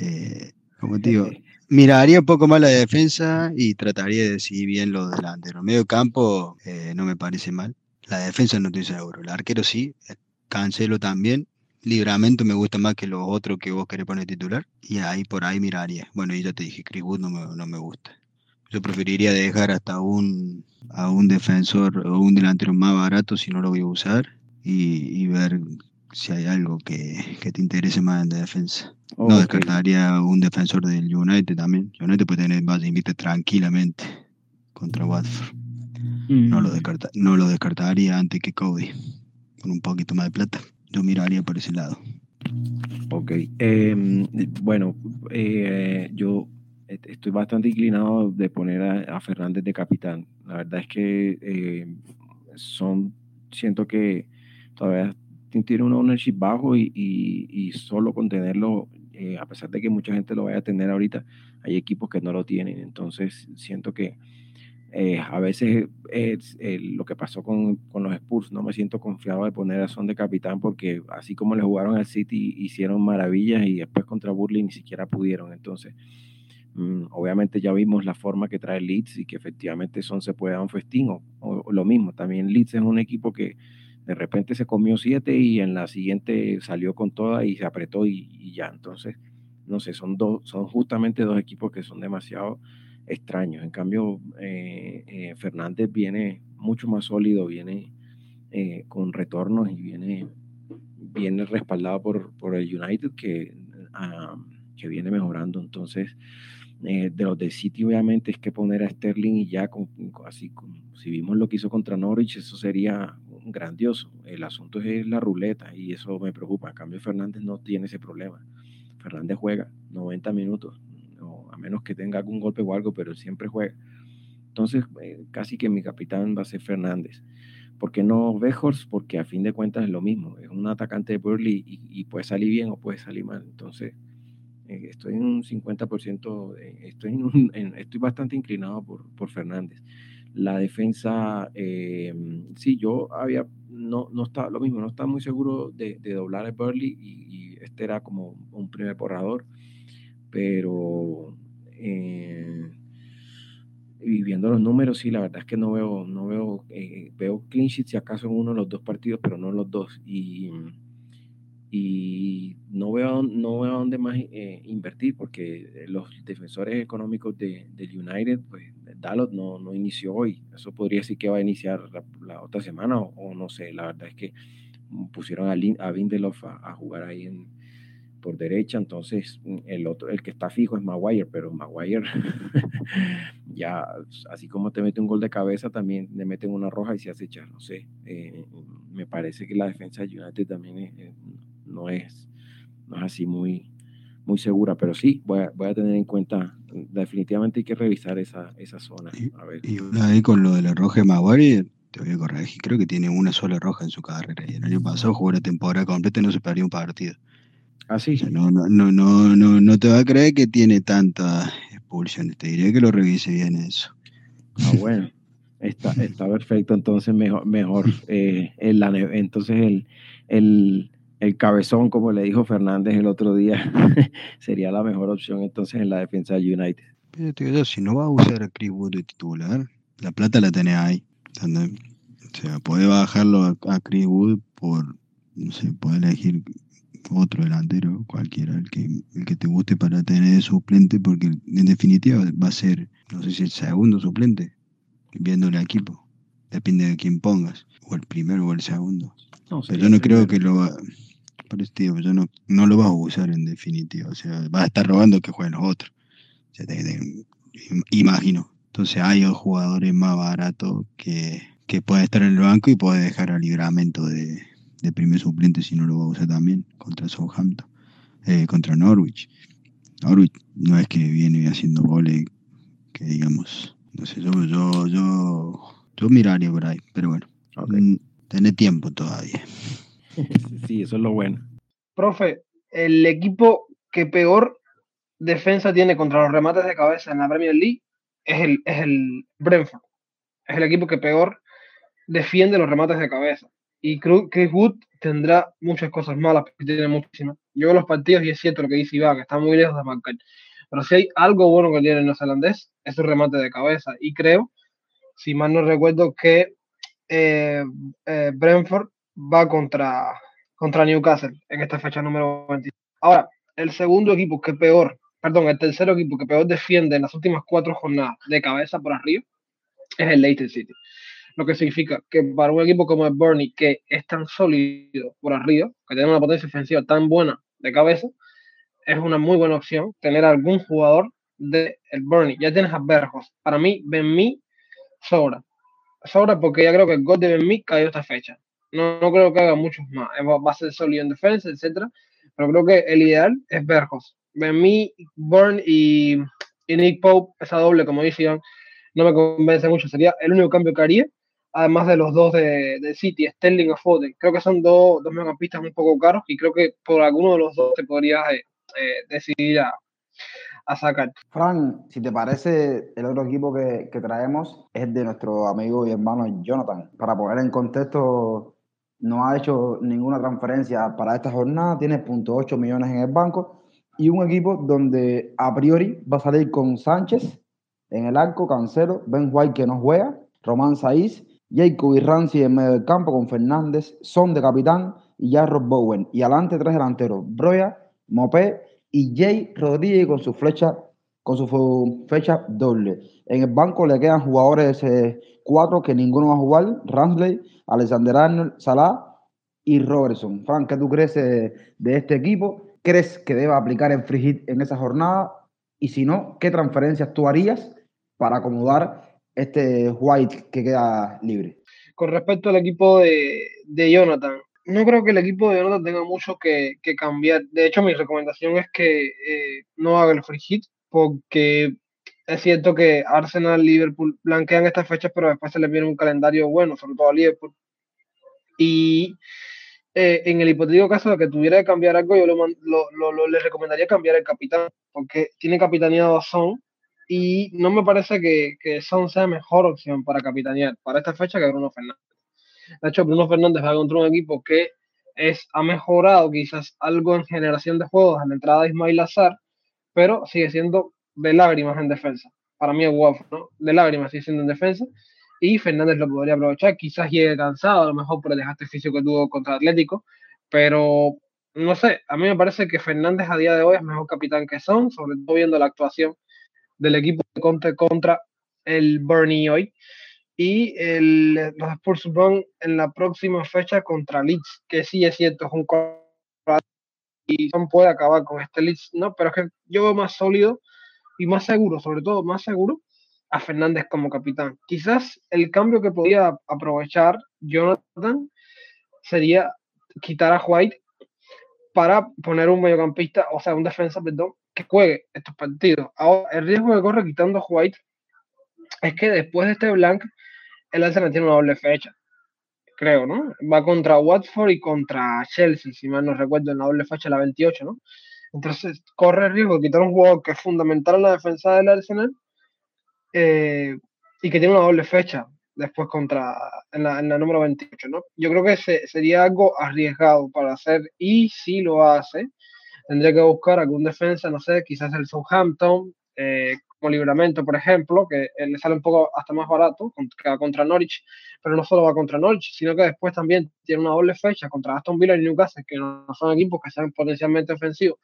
Eh, como te digo, miraría un poco más la defensa y trataría de decidir bien los delanteros. Medio campo eh, no me parece mal. La defensa no estoy seguro. El arquero sí. eh, Cancelo también. Libramento me gusta más que los otros que vos querés poner titular. Y ahí por ahí miraría. Bueno, y ya te dije, Chris Wood no me, no me gusta. Yo preferiría dejar hasta un, a un defensor o un delantero más barato si no lo voy a usar. Y, y ver si hay algo que, que te interese más en la defensa. No descartaría un defensor del United también. United puede tener base invicta tranquilamente contra Watford. No lo, Mm. descarta, no lo descartaría antes que Cody. con un poquito más de plata. Yo miraría por ese lado. Ok, em, bueno, eh, yo estoy bastante inclinado de poner a, Fernández de capitán. La verdad es que eh, son, siento que todavía tiene un ownership bajo y, y, solo con tenerlo, eh, a pesar de que mucha gente lo vaya a tener ahorita, hay equipos que no lo tienen. Entonces siento que eh, a veces es, lo que pasó con, con, los Spurs, no me siento confiado de poner a Son de capitán porque así como le jugaron al City hicieron maravillas y después contra Burley ni siquiera pudieron. Entonces, mm, obviamente ya vimos la forma que trae Leeds y que efectivamente Son se puede dar un festín o, lo mismo. También Leeds es un equipo que de repente se comió siete y en la siguiente salió con toda y se apretó y, ya. Entonces, no sé, son, dos, son justamente dos equipos que son demasiado extraños. En cambio, eh, eh, Fernández viene mucho más sólido, viene eh, con retornos y viene, viene respaldado por, por el United que, ah, que viene mejorando. Entonces, de los de City, obviamente, es que poner a Sterling y ya, con, así, si vimos lo que hizo contra Norwich, eso sería grandioso. El asunto es la ruleta y eso me preocupa. En cambio, Fernández no tiene ese problema. Fernández juega 90 minutos, a menos que tenga algún golpe o algo, pero siempre juega. Entonces, eh, casi que mi capitán va a ser Fernández. ¿Por qué no Bejors? Porque a fin de cuentas es lo mismo. Es un atacante de Burley y, puede salir bien o puede salir mal. Entonces, eh, estoy en un 50%, estoy, en estoy bastante inclinado por, por Fernández. La defensa, eh, sí, yo había, no, no estaba lo mismo, no estaba muy seguro de, doblar a Burley y, este era como un primer borrador pero eh, viendo los números, sí, la verdad es que no veo, no veo, eh, veo clean si acaso en uno de los dos partidos, pero no en los dos. Y, y no veo, no veo dónde más eh, invertir, porque los defensores económicos de, del United, pues Dalot no, no inició hoy. Eso podría decir que va a iniciar la, otra semana, o, no sé, la verdad es que pusieron a, a Vindelof a jugar ahí en, por derecha, entonces mm, el otro, el que está fijo es Maguire, pero Maguire ya, así como te mete un gol de cabeza, también le meten una roja y se hace echar, no sé, eh, me parece que la defensa de United también eh, no, es, no es así muy, muy segura, pero sí, voy a, voy a tener en cuenta, definitivamente hay que revisar esa, esa zona. A ver. Y una vez con lo de la roja de Maguire, te voy a corregir, creo que tiene una sola roja en su carrera, y el año pasado jugó la temporada completa y no se perdió un partido. Así. Ah, no, no, no, no, no, no te va a creer que tiene tanta expulsión. Te diré que lo revise bien eso. Ah, bueno. Está, está perfecto, entonces mejor, mejor eh, el, entonces el, el, el, cabezón, como le dijo Fernández el otro día, sería la mejor opción entonces en la defensa de United. Pero, si no va a usar a Chris Wood de titular, la plata la tenés ahí. O sea, puede bajarlo a, a Chris Wood por, no sé, puede elegir otro delantero, cualquiera, el que, el que te guste para tener de suplente, porque en definitiva va a ser, no sé si el segundo suplente, viendo el equipo. Depende de quién pongas, o el primero o el segundo. Pero yo no creo que lo va, por este yo no, no lo va a usar en definitiva. O sea, va a estar robando que jueguen los otros. imagino. Entonces hay jugadores más baratos que, que pueden estar en el banco y puede dejar al libramento de, de primer suplente si no lo va a usar también contra Southampton, eh, contra Norwich. Norwich no es que viene haciendo goles que digamos, no sé, yo, yo, yo, miraría por ahí, pero bueno, okay. Mm, tiempo todavía. Sí, eso es lo bueno. Profe, el equipo que peor defensa tiene contra los remates de cabeza en la Premier League es el, es el Brentford. Es el equipo que peor defiende los remates de cabeza. Y que Wood tendrá muchas cosas malas, porque tiene muchísimas. Yo veo los partidos y es cierto lo que dice Iván, que está muy lejos de marcar. Pero si hay algo bueno que tiene el neozelandés, es su remate de cabeza. Y creo, si mal no recuerdo, que eh, eh, Brentford va contra, contra Newcastle en esta fecha número 20. Ahora, el segundo equipo que peor, perdón, el tercer equipo que peor defiende en las últimas cuatro jornadas de cabeza por arriba es el Leicester City lo que significa que para un equipo como el Burnley, que es tan sólido por arriba, que tiene una potencia ofensiva tan buena de cabeza, es una muy buena opción tener algún jugador del el Burnley. Ya tienes a Berjos. Para mí, Benmi sobra. Sobra porque ya creo que el gol de Benmi cayó esta fecha. No, no creo que haga muchos más. Va, a ser sólido en defensa, etcétera. Pero creo que el ideal es Berjos. mí, Burn y, y, Nick Pope, esa doble, como decían, no me convence mucho. Sería el único cambio que haría, además de los dos de, de City, Sterling o Foden. Creo que son dos, dos mediocampistas un poco caros y creo que por alguno de los dos te podrías eh, eh, decidir a, a sacar. Fran, si te parece, el otro equipo que, que, traemos es de nuestro amigo y hermano Jonathan. Para poner en contexto, no ha hecho ninguna transferencia para esta jornada, tiene .8 millones en el banco y un equipo donde a priori va a salir con Sánchez en el arco, Cancelo, Ben White que no juega, Román Saiz, Jacob y Rancy en medio del campo con Fernández, Son de capitán y Jarrod Bowen. Y adelante tres delanteros, Broya, Mopé y Jay Rodríguez con su flecha, con su fecha doble. En el banco le quedan jugadores cuatro que ninguno va a jugar: Ramsley, Alexander Arnold, Salah y Robertson. Frank, ¿qué tú crees de este equipo? ¿Crees que deba aplicar el free hit en esa jornada? Y si no, ¿qué transferencias tú harías para acomodar este White que queda libre? Con respecto al equipo de, de Jonathan, no creo que el equipo de Jonathan tenga mucho que, cambiar. De hecho, mi recomendación es que eh, no haga el free hit, porque es cierto que Arsenal, Liverpool blanquean estas fechas, pero después se les viene un calendario bueno, sobre todo a Liverpool. Y eh, en el hipotético caso de que tuviera que cambiar algo, yo lo, le recomendaría cambiar el capitán, porque tiene capitaneado a Son y no me parece que, que Son sea mejor opción para capitanear para esta fecha que Bruno Fernández. De hecho, Bruno Fernández va contra un equipo que es, ha mejorado quizás algo en generación de juegos en la entrada de Ismail Azar, pero sigue siendo de lágrimas en defensa. Para mí es guapo, ¿no? De lágrimas sigue siendo en defensa. Y Fernández lo podría aprovechar. Quizás llegue cansado, a lo mejor por el desgaste físico que tuvo contra Atlético. Pero no sé, a mí me parece que Fernández a día de hoy es mejor capitán que Son, sobre todo viendo la actuación del equipo de contra, contra el Bernie hoy y el, los Spurs van en la próxima fecha contra Leeds, que sí es cierto, es un y puede acabar con este Leeds, ¿no? Pero es que yo veo más sólido y más seguro, sobre todo más seguro, a Fernández como capitán. Quizás el cambio que podía aprovechar Jonathan sería quitar a White para poner un mediocampista, o sea, un defensa, perdón, que juegue estos partidos. Ahora, el riesgo que corre quitando a White es que después de este blank el Arsenal tiene una doble fecha, creo, ¿no? Va contra Watford y contra Chelsea, si mal no recuerdo, en la doble fecha, la 28, ¿no? Entonces, corre el riesgo de quitar un jugador que es fundamental en la defensa del Arsenal eh, y que tiene una doble fecha después contra en la, número 28, ¿no? Yo creo que sería algo arriesgado para hacer y si lo hace, tendría que buscar algún defensa, no sé, quizás el Southampton, eh, como Libramento, por ejemplo, que eh, le sale un poco hasta más barato, que va contra Norwich, pero no solo va contra Norwich, sino que después también tiene una doble fecha contra Aston Villa y Newcastle, que no son equipos que sean potencialmente ofensivos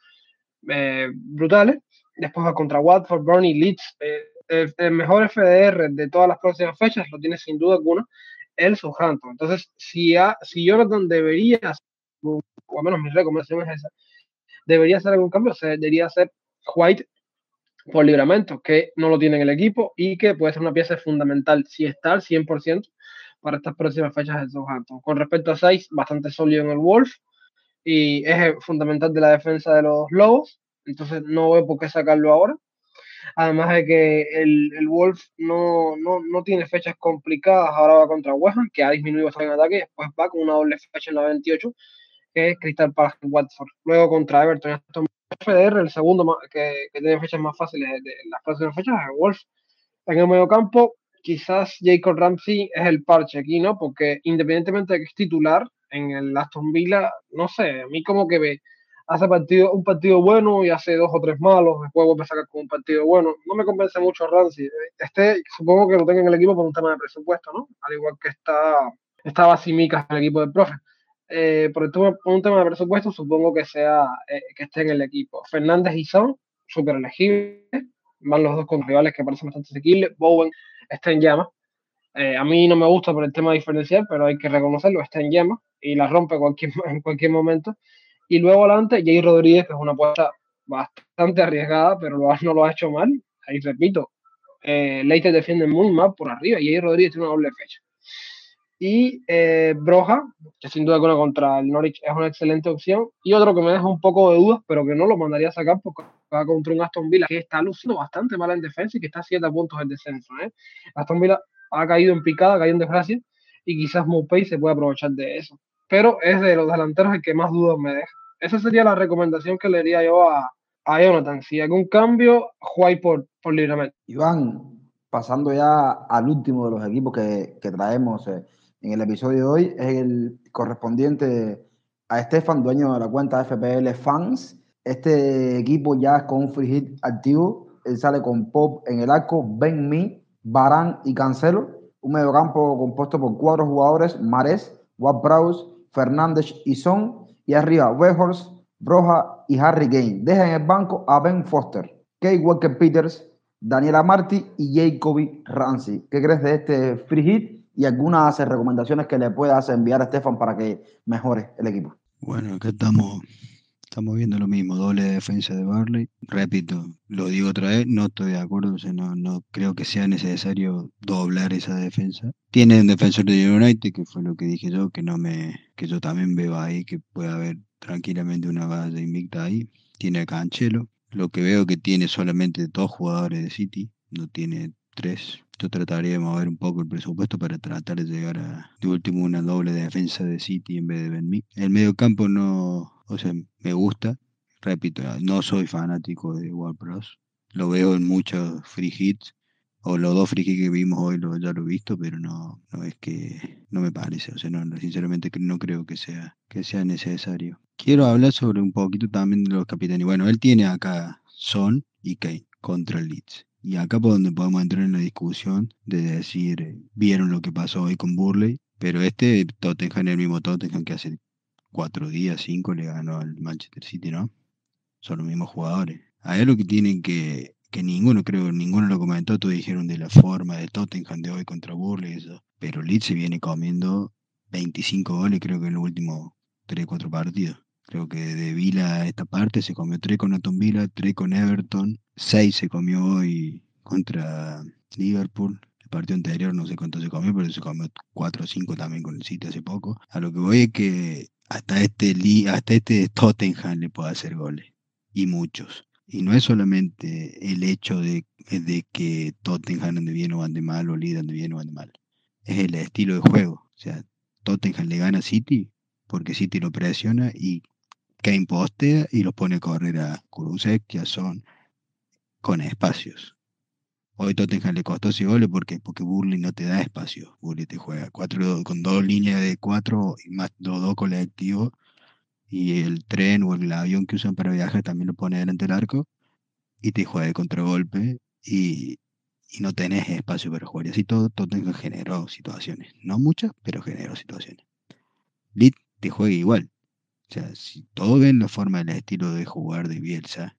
eh, brutales. Después va contra Watford, Burnley, Leeds. Eh, el, mejor FDR de todas las próximas fechas lo tiene sin duda alguna el Southampton. Entonces, si, si Jonathan debería, o al menos mi recomendación es esa, debería hacer algún cambio, debería hacer White por libramento, que no lo tiene en el equipo y que puede ser una pieza fundamental si está al 100% para estas próximas fechas de Southampton. Con respecto a 6, bastante sólido en el Wolf y es fundamental de la defensa de los Lobos, entonces no veo por qué sacarlo ahora. Además de que el, el Wolf no, no, no, tiene fechas complicadas, ahora va contra West que ha disminuido en ataque, después va con una doble fecha en la 28, que es Crystal Palace Watford. Luego contra Everton, FDR, el segundo que, tiene fechas más fáciles de, las próximas fechas, es Wolf. En el medio campo, quizás Jacob Ramsey es el parche aquí, ¿no? Porque independientemente de que es titular en el Aston Villa, no sé, a mí como que ve, hace partido, un partido bueno y hace dos o tres malos, después vuelve a sacar con un partido bueno. No me convence mucho Ramsey. Este, supongo que lo tenga en el equipo por un tema de presupuesto, ¿no? Al igual que está, estaba Simicas en el equipo del profe eh, por, un tema de presupuesto, supongo que sea eh, que esté en el equipo. Fernández y Son, súper elegibles, van los dos con rivales que parecen bastante asequibles. Bowen está en llama. Eh, a mí no me gusta por el tema diferencial, pero hay que reconocerlo, está en llama y la rompe cualquier, en cualquier momento. Y luego adelante, Jay Rodríguez, que es una apuesta bastante arriesgada, pero no lo ha hecho mal. Ahí repito, eh, Leite defiende muy mal por arriba y Jay Rodríguez tiene una doble fecha. Y eh, Broja, que sin duda alguna contra el Norwich es una excelente opción. Y otro que me deja un poco de dudas, pero que no lo mandaría a sacar porque va contra un Aston Villa que está luciendo bastante mal en defensa y que está a 7 puntos del descenso. ¿eh? Aston Villa ha caído en picada, ha caído en desgracia y quizás Mopey se puede aprovechar de eso. Pero es de los delanteros el que más dudas me deja. Esa sería la recomendación que le haría yo a, a Jonathan. Si algún cambio, jugáis por, por libremente. Iván, pasando ya al último de los equipos que, que traemos eh, en el episodio de hoy, es el correspondiente a Estefan, dueño de la cuenta FPL Fans. Este equipo ya es con un free hit activo. Él sale con Pop en el arco, Ben Mi, Barán y Cancelo. Un mediocampo compuesto por cuatro jugadores, Mares, Browse, Fernández y Son. Y arriba, Wehorst, Broja y Harry Kane. Deja en el banco a Ben Foster, Kate Walker Peters, Daniela Marti y Jacoby Ramsey. ¿Qué crees de este free hit y algunas recomendaciones que le puedas enviar a Stefan para que mejore el equipo? Bueno, acá estamos, estamos viendo lo mismo, doble defensa de Barley. Repito, lo digo otra vez, no estoy de acuerdo, no, no creo que sea necesario doblar esa defensa. Tiene un defensor de United, que fue lo que dije yo, que no me, que yo también veo ahí que puede haber tranquilamente una valla invicta ahí. Tiene a Cancelo. Lo que veo que tiene solamente dos jugadores de City, no tiene tres. Yo trataría de mover un poco el presupuesto para tratar de llegar a, de último, una doble defensa de City en vez de Benmi. El medio campo no, o sea, me gusta. Repito, no soy fanático de Bros. Lo veo en muchos free hits, o los dos free hits que vimos hoy lo, ya lo he visto, pero no, no es que no me parece, o sea, no, sinceramente no creo que sea, que sea necesario. Quiero hablar sobre un poquito también de los capitanes. Bueno, él tiene acá Son y Kane contra Leeds. Y acá por donde podemos entrar en la discusión de decir, eh, vieron lo que pasó hoy con Burley, pero este Tottenham el mismo Tottenham que hace cuatro días, cinco, le ganó al Manchester City, ¿no? Son los mismos jugadores. A él lo que tienen que, que ninguno, creo, ninguno lo comentó, todos dijeron de la forma de Tottenham de hoy contra Burley, eso. Pero Leeds se viene comiendo 25 goles, creo que en los últimos 3, 4 partidos. Creo que de Vila esta parte se comió 3 con Aston Villa, 3 con Everton, 6 se comió hoy contra Liverpool. El partido anterior no sé cuánto se comió, pero se comió 4 o 5 también con el City hace poco. A lo que voy es que hasta este, hasta este Tottenham le puede hacer goles. Y muchos. Y no es solamente el hecho de, de que Tottenham ande bien o ande mal, o Leeds ande bien o ande mal. Es el estilo de juego. O sea, Tottenham le gana a City porque City lo presiona y Kane postea y lo pone a correr a Kulusek a Son con espacios. Hoy Tottenham le costó ese gol porque, porque Burley no te da espacio. Burley te juega cuatro, con dos líneas de cuatro y más dos, dos colectivos. Y el tren o el avión que usan para viajar también lo pone delante del arco. Y te juega de contragolpe. Y, y no tenés espacio para jugar. Y así todo Tottenham generó situaciones. No muchas, pero generó situaciones. Lit te juega igual. O sea, si todos ven la forma del estilo de jugar de Bielsa,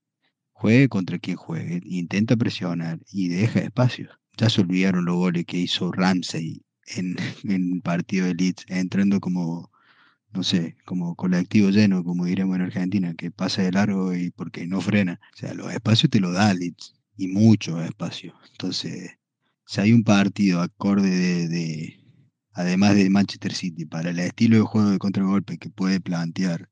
juegue contra quien juegue, intenta presionar y deja espacios. Ya se olvidaron los goles que hizo Ramsey en, el partido de Leeds, entrando como, no sé, como colectivo lleno, como diremos en Argentina, que pasa de largo y porque no frena. O sea, los espacios te lo da Leeds, y mucho espacio. Entonces, si hay un partido acorde de además de Manchester City, para el estilo de juego de contragolpe que puede plantear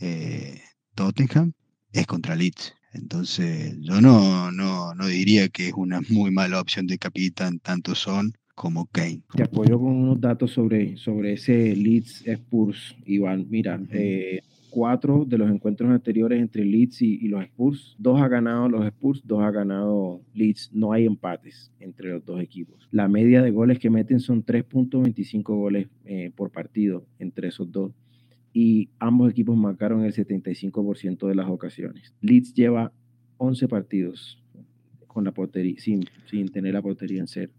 eh, Tottenham, es contra Leeds. Entonces, yo no, no, no diría que es una muy mala opción de capitán, tanto Son como Kane. Te apoyo con unos datos sobre, sobre ese Leeds Spurs, Iván. Mira, eh, cuatro de los encuentros anteriores entre Leeds y, los Spurs, dos ha ganado los Spurs, dos ha ganado Leeds. No hay empates entre los dos equipos. La media de goles que meten son 3.25 goles eh, por partido entre esos dos. Y ambos equipos marcaron el 75% de las ocasiones. Leeds lleva 11 partidos con la portería, sin, sin tener la portería en cero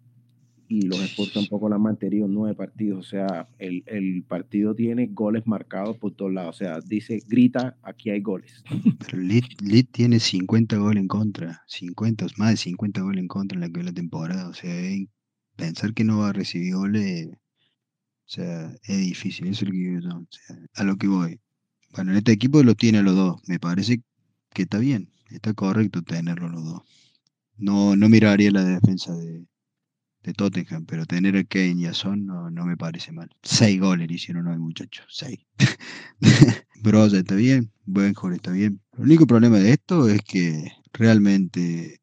y los Spurs tampoco la han mantenido nueve partidos. O sea, el, el, partido tiene goles marcados por todos lados. O sea, dice, grita, aquí hay goles. Pero Leeds tiene 50 goles en contra, 50, más de 50 goles en contra en la temporada. O sea, pensar que no va a recibir goles, o sea, es difícil. Eso es lo que yo, o sea, a lo que voy. Bueno, en este equipo lo tiene los dos. Me parece que está bien, está correcto tenerlo los dos. No, no miraría la defensa de, de Tottenham, pero tener a Kane y a Son no, me parece mal. Seis goles hicieron hoy, muchachos. Seis. Broza está bien, Benjor está bien. El único problema de esto es que realmente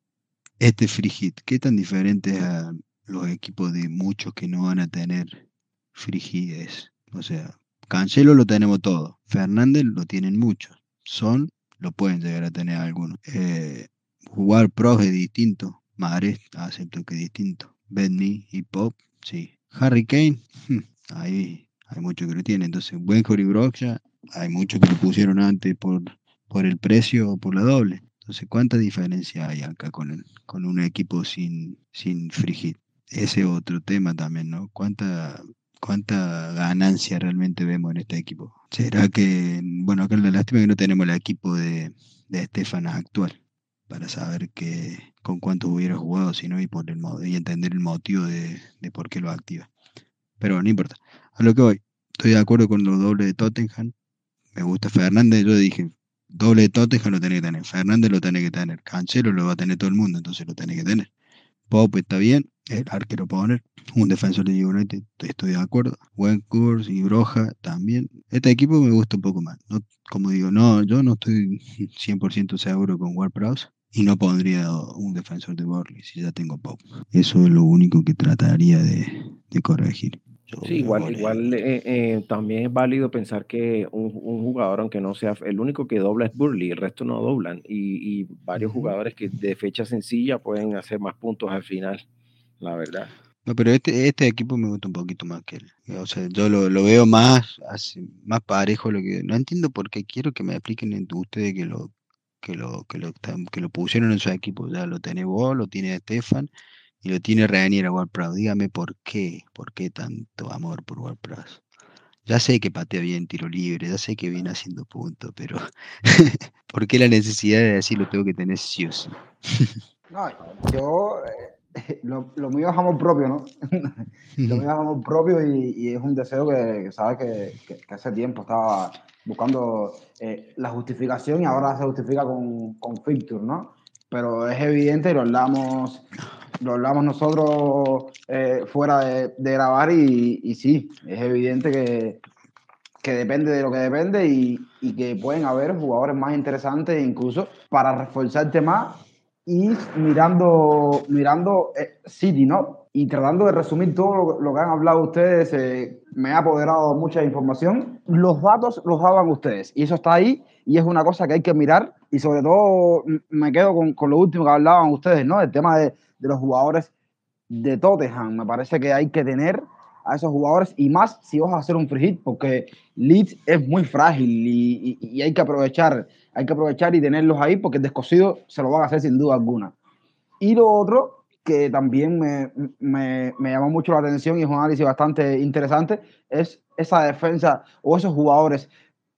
este free hit, ¿qué tan diferente a los equipos de muchos que no van a tener free? O sea, Cancelo lo tenemos todo, Fernández lo tienen muchos, Son lo pueden llegar a tener algunos. Eh, jugar pros es distinto, Mares acepto que es distinto. Benny y Pop, sí. Harry Kane, hmm, ahí hay muchos que lo tienen. Entonces, Benjor y Broxa, hay muchos que lo pusieron antes por, por el precio o por la doble. Entonces, ¿cuánta diferencia hay acá con, con un equipo sin, sin free hit? Ese otro tema también, ¿no? ¿Cuánta, ¿Cuánta ganancia realmente vemos en este equipo? ¿Será que, bueno, acá la lástima que no tenemos el equipo de, de Estefana actual para saber que, con cuántos hubiera jugado, sino y, por el, y entender el motivo de, de por qué lo activa. Pero no importa. A lo que voy, estoy de acuerdo con los dobles de Tottenham. Me gusta Fernández, yo dije, doble de Tottenham lo tiene que tener. Fernández lo tiene que tener. Cancelo lo va a tener todo el mundo, entonces lo tiene que tener. Pop está bien, el arquero poner. Un defensor de United, estoy de acuerdo. Wenkurs y Broja también. Este equipo me gusta un poco más. No, como digo, no, yo no estoy 100% seguro con WordPress y no pondría un defensor de Borley si ya tengo Pop. Eso es lo único que trataría de, de corregir. Sí, igual, igual eh, eh, también es válido pensar que un, jugador, aunque no sea el único que dobla es Burley, el resto no doblan. Y, y varios jugadores que de fecha sencilla pueden hacer más puntos al final, la verdad. No, pero este, este equipo me gusta un poquito más que él. O sea, yo lo, lo veo más, más parejo. Lo que, no entiendo por qué quiero que me apliquen ustedes que lo, que lo, que lo, que lo pusieron en su equipo. Ya lo tiene vos, lo tiene Estefan y lo tiene Reanier a WordPress. Dígame por qué, por qué tanto amor por WordPress. Ya sé que patea bien tiro libre, ya sé que viene haciendo puntos, pero ¿por qué la necesidad de decirlo tengo que tener sí o sí? no, yo, eh, lo, lo, mío es amor propio, ¿no? lo mío es amor propio y, y es un deseo que, que sabes que, que, hace tiempo estaba buscando eh, la justificación y ahora se justifica con, con Filter, ¿no? Pero es evidente y lo hablamos lo hablamos nosotros eh, fuera de, grabar y, y, sí, es evidente que, que, depende de lo que depende y, y, que pueden haber jugadores más interesantes incluso para reforzarte más y mirando, mirando eh, City, ¿no? Y tratando de resumir todo lo, que han hablado ustedes, eh, me ha apoderado mucha información. Los datos los daban ustedes y eso está ahí y es una cosa que hay que mirar y sobre todo me quedo con, con lo último que hablaban ustedes, ¿no? El tema de, de los jugadores de Tottenham. Me parece que hay que tener a esos jugadores y más si vas a hacer un free hit porque Leeds es muy frágil y, y, hay que aprovechar, hay que aprovechar y tenerlos ahí porque el descosido se lo van a hacer sin duda alguna. Y lo otro que también me, me, me llamó mucho la atención y es un análisis bastante interesante es esa defensa o esos jugadores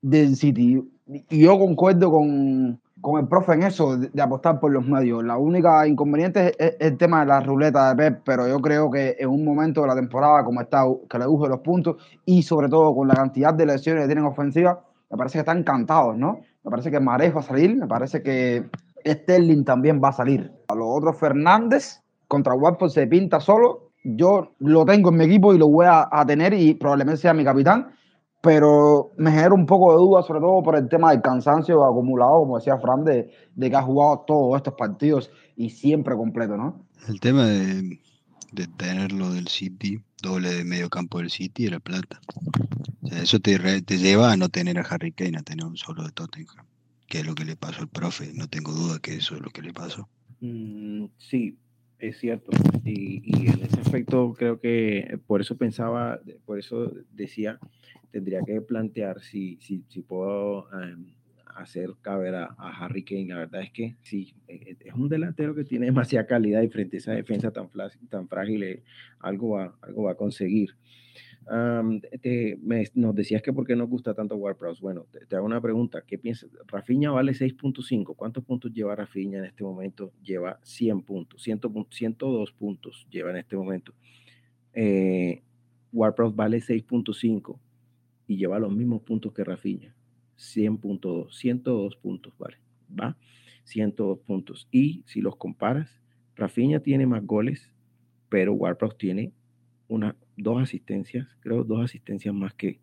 del City. Y yo concuerdo con, con el profe en eso, de, apostar por los medios. La única inconveniente es, el tema de la ruleta de Pep, pero yo creo que en un momento de la temporada como está, que le use los puntos y sobre todo con la cantidad de lesiones que tienen ofensiva, me parece que están encantados, ¿no? Me parece que Marés va a salir, me parece que Sterling también va a salir. A los otros Fernández contra Watford se pinta solo. Yo lo tengo en mi equipo y lo voy a, a tener y probablemente sea mi capitán pero me genera un poco de duda, sobre todo por el tema del cansancio acumulado, como decía Fran, de, de que ha jugado todos estos partidos y siempre completo, ¿no? El tema de, de tenerlo del City, doble de medio campo del City, era plata. O sea, eso te, te lleva a no tener a Harry Kane, a tener un solo de Tottenham, que es lo que le pasó al profe, no tengo duda que eso es lo que le pasó. Mm, sí, es cierto. Y, y, en ese aspecto creo que por eso pensaba, por eso decía tendría que plantear si, si, si puedo em, hacer caber a, Harry Kane. La verdad es que sí, e, e, es un delantero que tiene demasiada calidad y frente a esa defensa tan, tan frágil, eh, algo, va, algo va a conseguir. Nos decías que por qué nos gusta tanto WordPress. Bueno, te, hago una pregunta. ¿Qué piensas? Rafiña vale 6.5. ¿Cuántos puntos lleva Rafiña en este momento? Lleva 100 puntos, 100, 102 puntos lleva en este momento. Eh, vale 6.5 y lleva los mismos puntos que Rafinha. 100.2, 102 puntos, ¿vale? ¿Va? 102 puntos. Y si los comparas, Rafinha tiene más goles pero Warpros tiene una, dos asistencias, creo dos asistencias más que,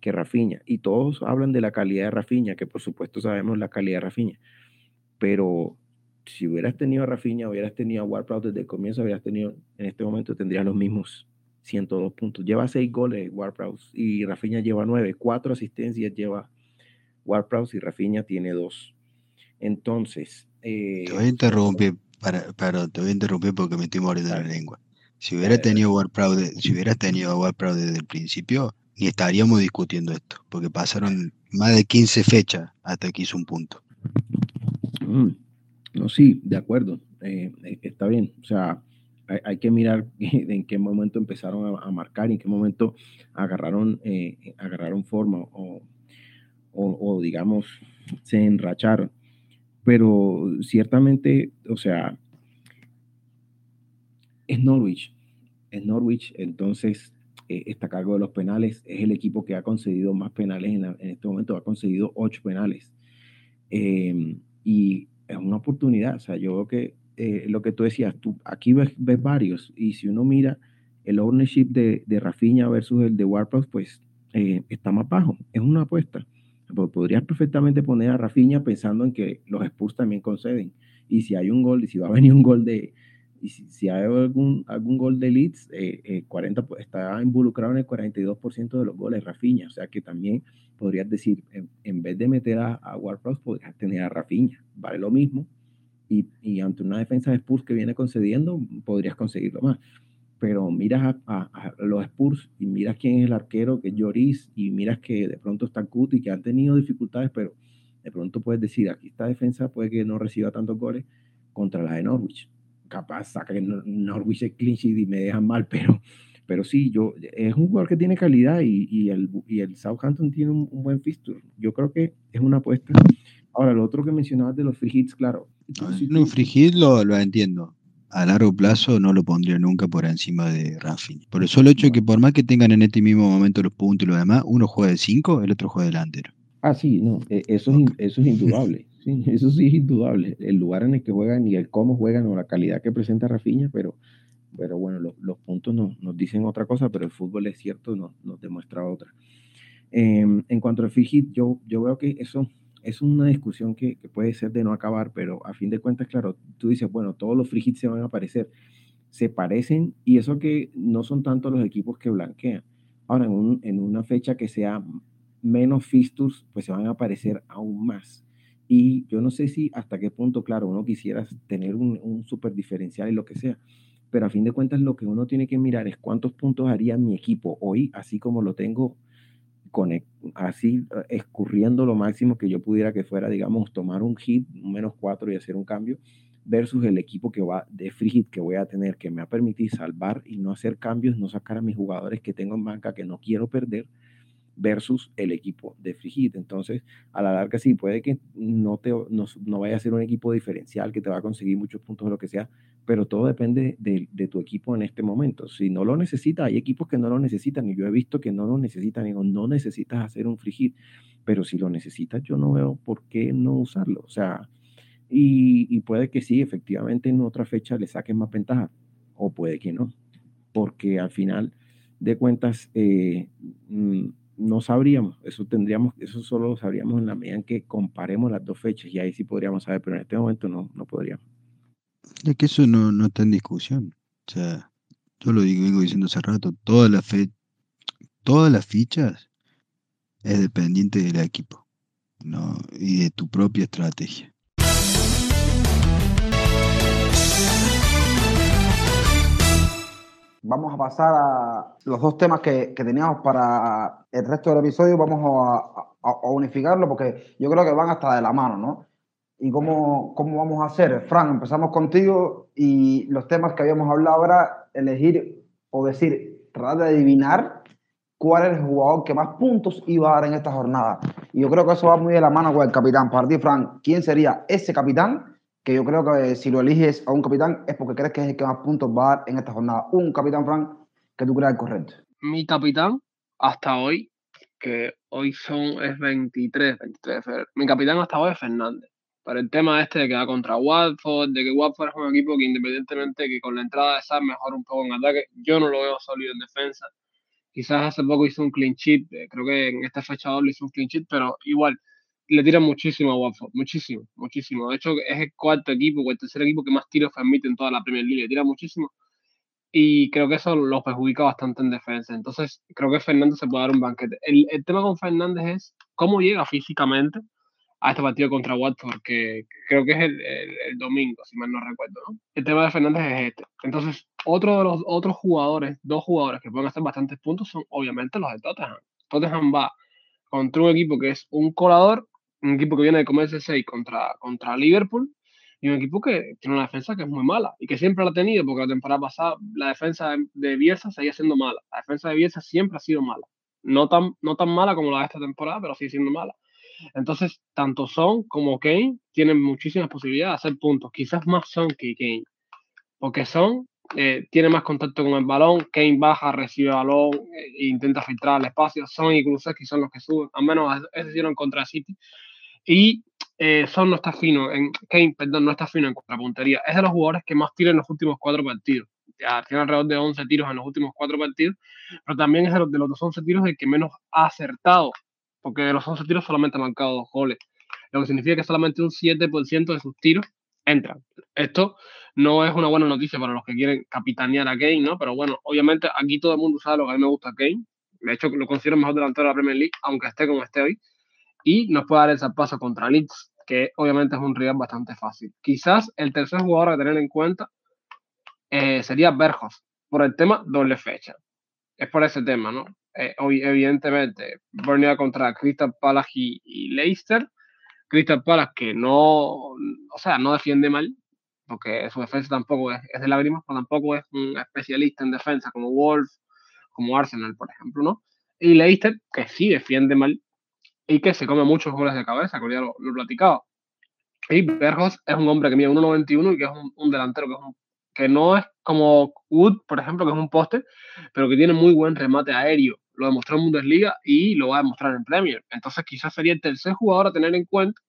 que Rafinha. Y todos hablan de la calidad de Rafinha, que por supuesto sabemos la calidad de Rafinha. Pero si hubieras tenido a Rafinha, hubieras tenido a Warpros desde el comienzo, hubieras tenido, en este momento tendrías los mismos 102 puntos. Lleva seis goles Warpros y Rafinha lleva nueve, cuatro asistencias lleva Warpros y Rafinha tiene dos. Entonces... te voy a eh, interrumpir, para, para, te voy a interrumpir porque me estoy mordiendo la lengua. Si hubiera tenido Warproud, si hubieras tenido Warproud desde el principio, ni estaríamos discutiendo esto, porque pasaron más de 15 fechas hasta que hizo un punto. Mm, no, sí, de acuerdo, eh, eh, está bien. O sea, hay, que mirar en qué momento empezaron a, marcar y en qué momento agarraron, eh, agarraron forma o, o, digamos, se enracharon. Pero ciertamente, o sea, es Norwich. Es Norwich, entonces eh, está a cargo de los penales. Es el equipo que ha concedido más penales en, este momento. Ha concedido ocho penales. Em, y es una oportunidad. O sea, yo veo que eh, lo que tú decías, tú aquí ves, varios. Y si uno mira el ownership de, de Rafinha versus el de Warpros, pues eh, está más bajo. Es una apuesta. Podrías perfectamente poner a Rafinha pensando en que los Spurs también conceden. Y si hay un gol, y si va a venir un gol de, y si, hay algún, algún gol de Leeds, eh, 40, eh, pues, está involucrado en el 42% de los goles Rafinha. O sea que también podrías decir, en, vez de meter a, a podrías tener a Rafinha. Vale lo mismo. Y, y, ante una defensa de Spurs que viene concediendo, podrías conseguirlo más. Pero miras a, los Spurs y miras quién es el arquero, que es Lloris, y miras que de pronto está Cuti, que han tenido dificultades, pero de pronto puedes decir, aquí esta defensa puede que no reciba tantos goles contra la de Norwich capaz saca que Norwich es clinch y me dejan mal, pero, pero sí, yo, es un jugador que tiene calidad y, y el, y el Southampton tiene un, buen fixture. Yo creo que es una apuesta. Ahora, lo otro que mencionabas de los free hits, claro. No, un free hit lo, lo entiendo. A largo plazo no lo pondría nunca por encima de Rafinha. Por el solo hecho de que por más que tengan en este mismo momento los puntos y lo demás, uno juega de 5, el otro juega delantero. Ah, sí, no, e, eso, es, eso es indudable. Sí, eso sí es indudable. El lugar en el que juegan y el cómo juegan o la calidad que presenta Rafinha, pero, pero bueno, los puntos nos, nos, dicen otra cosa, pero el fútbol es cierto, nos, nos demuestra otra. Em, en cuanto al free yo, yo veo que eso es una discusión que, que, puede ser de no acabar, pero a fin de cuentas, claro, tú dices, bueno, todos los free se van a aparecer, se parecen y eso que no son tanto los equipos que blanquean. Ahora, en, un, en una fecha que sea menos fixtures, pues se van a aparecer aún más. Y yo no sé si hasta qué punto, claro, uno quisiera tener un, super diferencial y lo que sea, pero a fin de cuentas lo que uno tiene que mirar es cuántos puntos haría mi equipo hoy, así como lo tengo con, así eh, escurriendo lo máximo que yo pudiera que fuera, digamos, tomar un hit, menos cuatro y hacer un cambio, versus el equipo que va de free hit que voy a tener, que me va a permitir salvar y no hacer cambios, no sacar a mis jugadores que tengo en banca que no quiero perder, versus el equipo de Frigid. Entonces, a la larga sí, puede que no, te, no, vaya a ser un equipo diferencial que te va a conseguir muchos puntos o lo que sea, pero todo depende de, tu equipo en este momento. Si no lo necesita, hay equipos que no lo necesitan y yo he visto que no lo necesitan, digo, no necesitas hacer un Frigid, pero si lo necesitas, yo no veo por qué no usarlo. O sea, y, y puede que sí, efectivamente en otra fecha le saques más ventaja, o puede que no, porque al final de cuentas, eh, mm, no sabríamos, eso tendríamos, eso solo lo sabríamos en la medida en que comparemos las dos fechas y ahí sí podríamos saber, pero en este momento no, no podríamos. Es que eso no, no está en discusión. O sea, yo lo digo, vengo diciendo hace rato, toda la fe, todas las fichas es dependiente del equipo ¿no? y de tu propia estrategia. Vamos a pasar a los dos temas que, teníamos para el resto del episodio. Vamos a, unificarlo porque yo creo que van hasta de la mano, ¿no? ¿Y cómo, cómo vamos a hacer? Fran, empezamos contigo y los temas que habíamos hablado ahora, elegir o decir, tratar de adivinar cuál es el jugador que más puntos iba a dar en esta jornada. Y yo creo que eso va muy de la mano con el capitán. Para ti, Fran, ¿quién sería ese capitán que yo creo que si lo eliges a un capitán es porque crees que es el que más puntos va a dar en esta jornada. Un capitán, Frank, que tú creas correcto. Mi capitán, hasta hoy, que hoy son, es 23, 23 de febrero. Mi capitán hasta hoy es Fernández. Pero el tema este de que va contra Watford, de que Watford es un equipo que independientemente que con la entrada de Sam mejora un poco en ataque, yo no lo veo sólido en defensa. Quizás hace poco hizo un clean sheet, eh, creo que en esta fecha doble hizo un clean sheet, pero igual le tira muchísimo a Watford, muchísimo, muchísimo. De hecho, es el cuarto equipo o el tercer equipo que más tiros permite en toda la Premier League, le tira muchísimo. Y creo que eso lo perjudica bastante en defensa. Entonces, creo que Fernández se puede dar un banquete. El, el tema con Fernández es cómo llega físicamente a este partido contra Watford, que creo que es el, el, domingo, si mal no recuerdo. ¿no? El tema de Fernández es este. Entonces, otro de los otros jugadores, dos jugadores que pueden hacer bastantes puntos son obviamente los de Tottenham. Tottenham va contra un equipo que es un colador, un equipo que viene de comerse 6 contra, contra Liverpool y un equipo que tiene una defensa que es muy mala y que siempre la ha tenido porque la temporada pasada la defensa de Bielsa seguía siendo mala. La defensa de Bielsa siempre ha sido mala. No tan, no tan mala como la de esta temporada, pero sigue siendo mala. Entonces, tanto Son como Kane tienen muchísimas posibilidades de hacer puntos, quizás más Son que Kane, porque Son eh, tiene más contacto con el balón, Kane baja, recibe balón e intenta filtrar el espacio, Son y que son los que suben, al menos eso hicieron contra City, y eh, Son no está fino, en, Kane, perdón, no está fino en contrapuntería, es de los jugadores que más tiran en los últimos cuatro partidos, tiene alrededor de 11 tiros en los últimos cuatro partidos, pero también es de los, de los 11 tiros el que menos ha acertado porque de los 11 tiros solamente ha marcado dos goles, lo que significa que solamente un 7% de sus tiros entran. Esto no es una buena noticia para los que quieren capitanear a Kane, ¿no? Pero bueno, obviamente aquí todo el mundo sabe lo que a mí me gusta Kane. De hecho, lo considero mejor delantero de la Premier League, aunque esté como esté hoy. Y nos puede dar el paso contra Leeds, que obviamente es un rival bastante fácil. Quizás el tercer jugador a tener en cuenta eh, sería Berjos, por el tema doble fecha. Es por ese tema, ¿no? eh, evidentemente, Burnley contra Crystal Palace y, Leicester. Crystal Palace que no, o sea, no defiende mal, porque su defensa tampoco es, es de lágrimas, pero tampoco es un especialista en defensa como Wolf, como Arsenal, por ejemplo, ¿no? Y Leicester, que sí defiende mal y que se come muchos goles de cabeza, que ya lo, lo he platicado. Y Bergos es un hombre que mide 1,91 y que es un, un delantero que es un que no es como Wood, por ejemplo, que es un poste, pero que tiene muy buen remate aéreo. Lo demostró en Bundesliga y lo va a demostrar en Premier. Entonces quizás sería el tercer jugador a tener en cuenta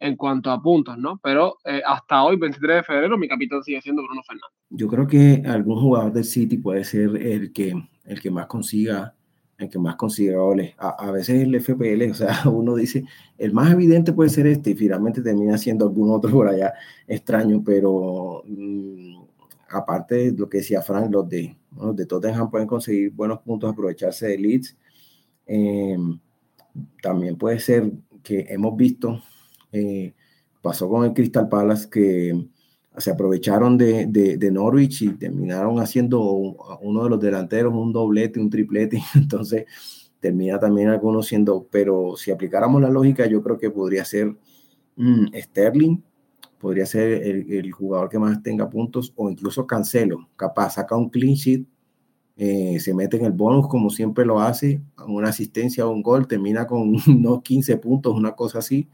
en cuanto a puntos, ¿no? Pero eh, hasta hoy, 23 de febrero, mi capitán sigue siendo Bruno Fernández. Yo creo que algún jugador del City puede ser el que, el que más consiga el que más consiga goles. A, a, veces el FPL, o sea, uno dice, el más evidente puede ser este y finalmente termina siendo algún otro por allá extraño, pero mmm, aparte de lo que decía Frank, los de, los de Tottenham pueden conseguir buenos puntos, aprovecharse de Leeds. Eh, también puede ser que hemos visto, eh, pasó con el Crystal Palace, que se aprovecharon de, de, Norwich y terminaron haciendo uno de los delanteros un doblete, un triplete, entonces termina también algunos siendo, pero si aplicáramos la lógica, yo creo que podría ser mm, Sterling, podría ser el, el, jugador que más tenga puntos o incluso Cancelo, capaz saca un clean sheet, eh, se mete en el bonus como siempre lo hace, una asistencia o un gol, termina con unos 15 puntos, una cosa así,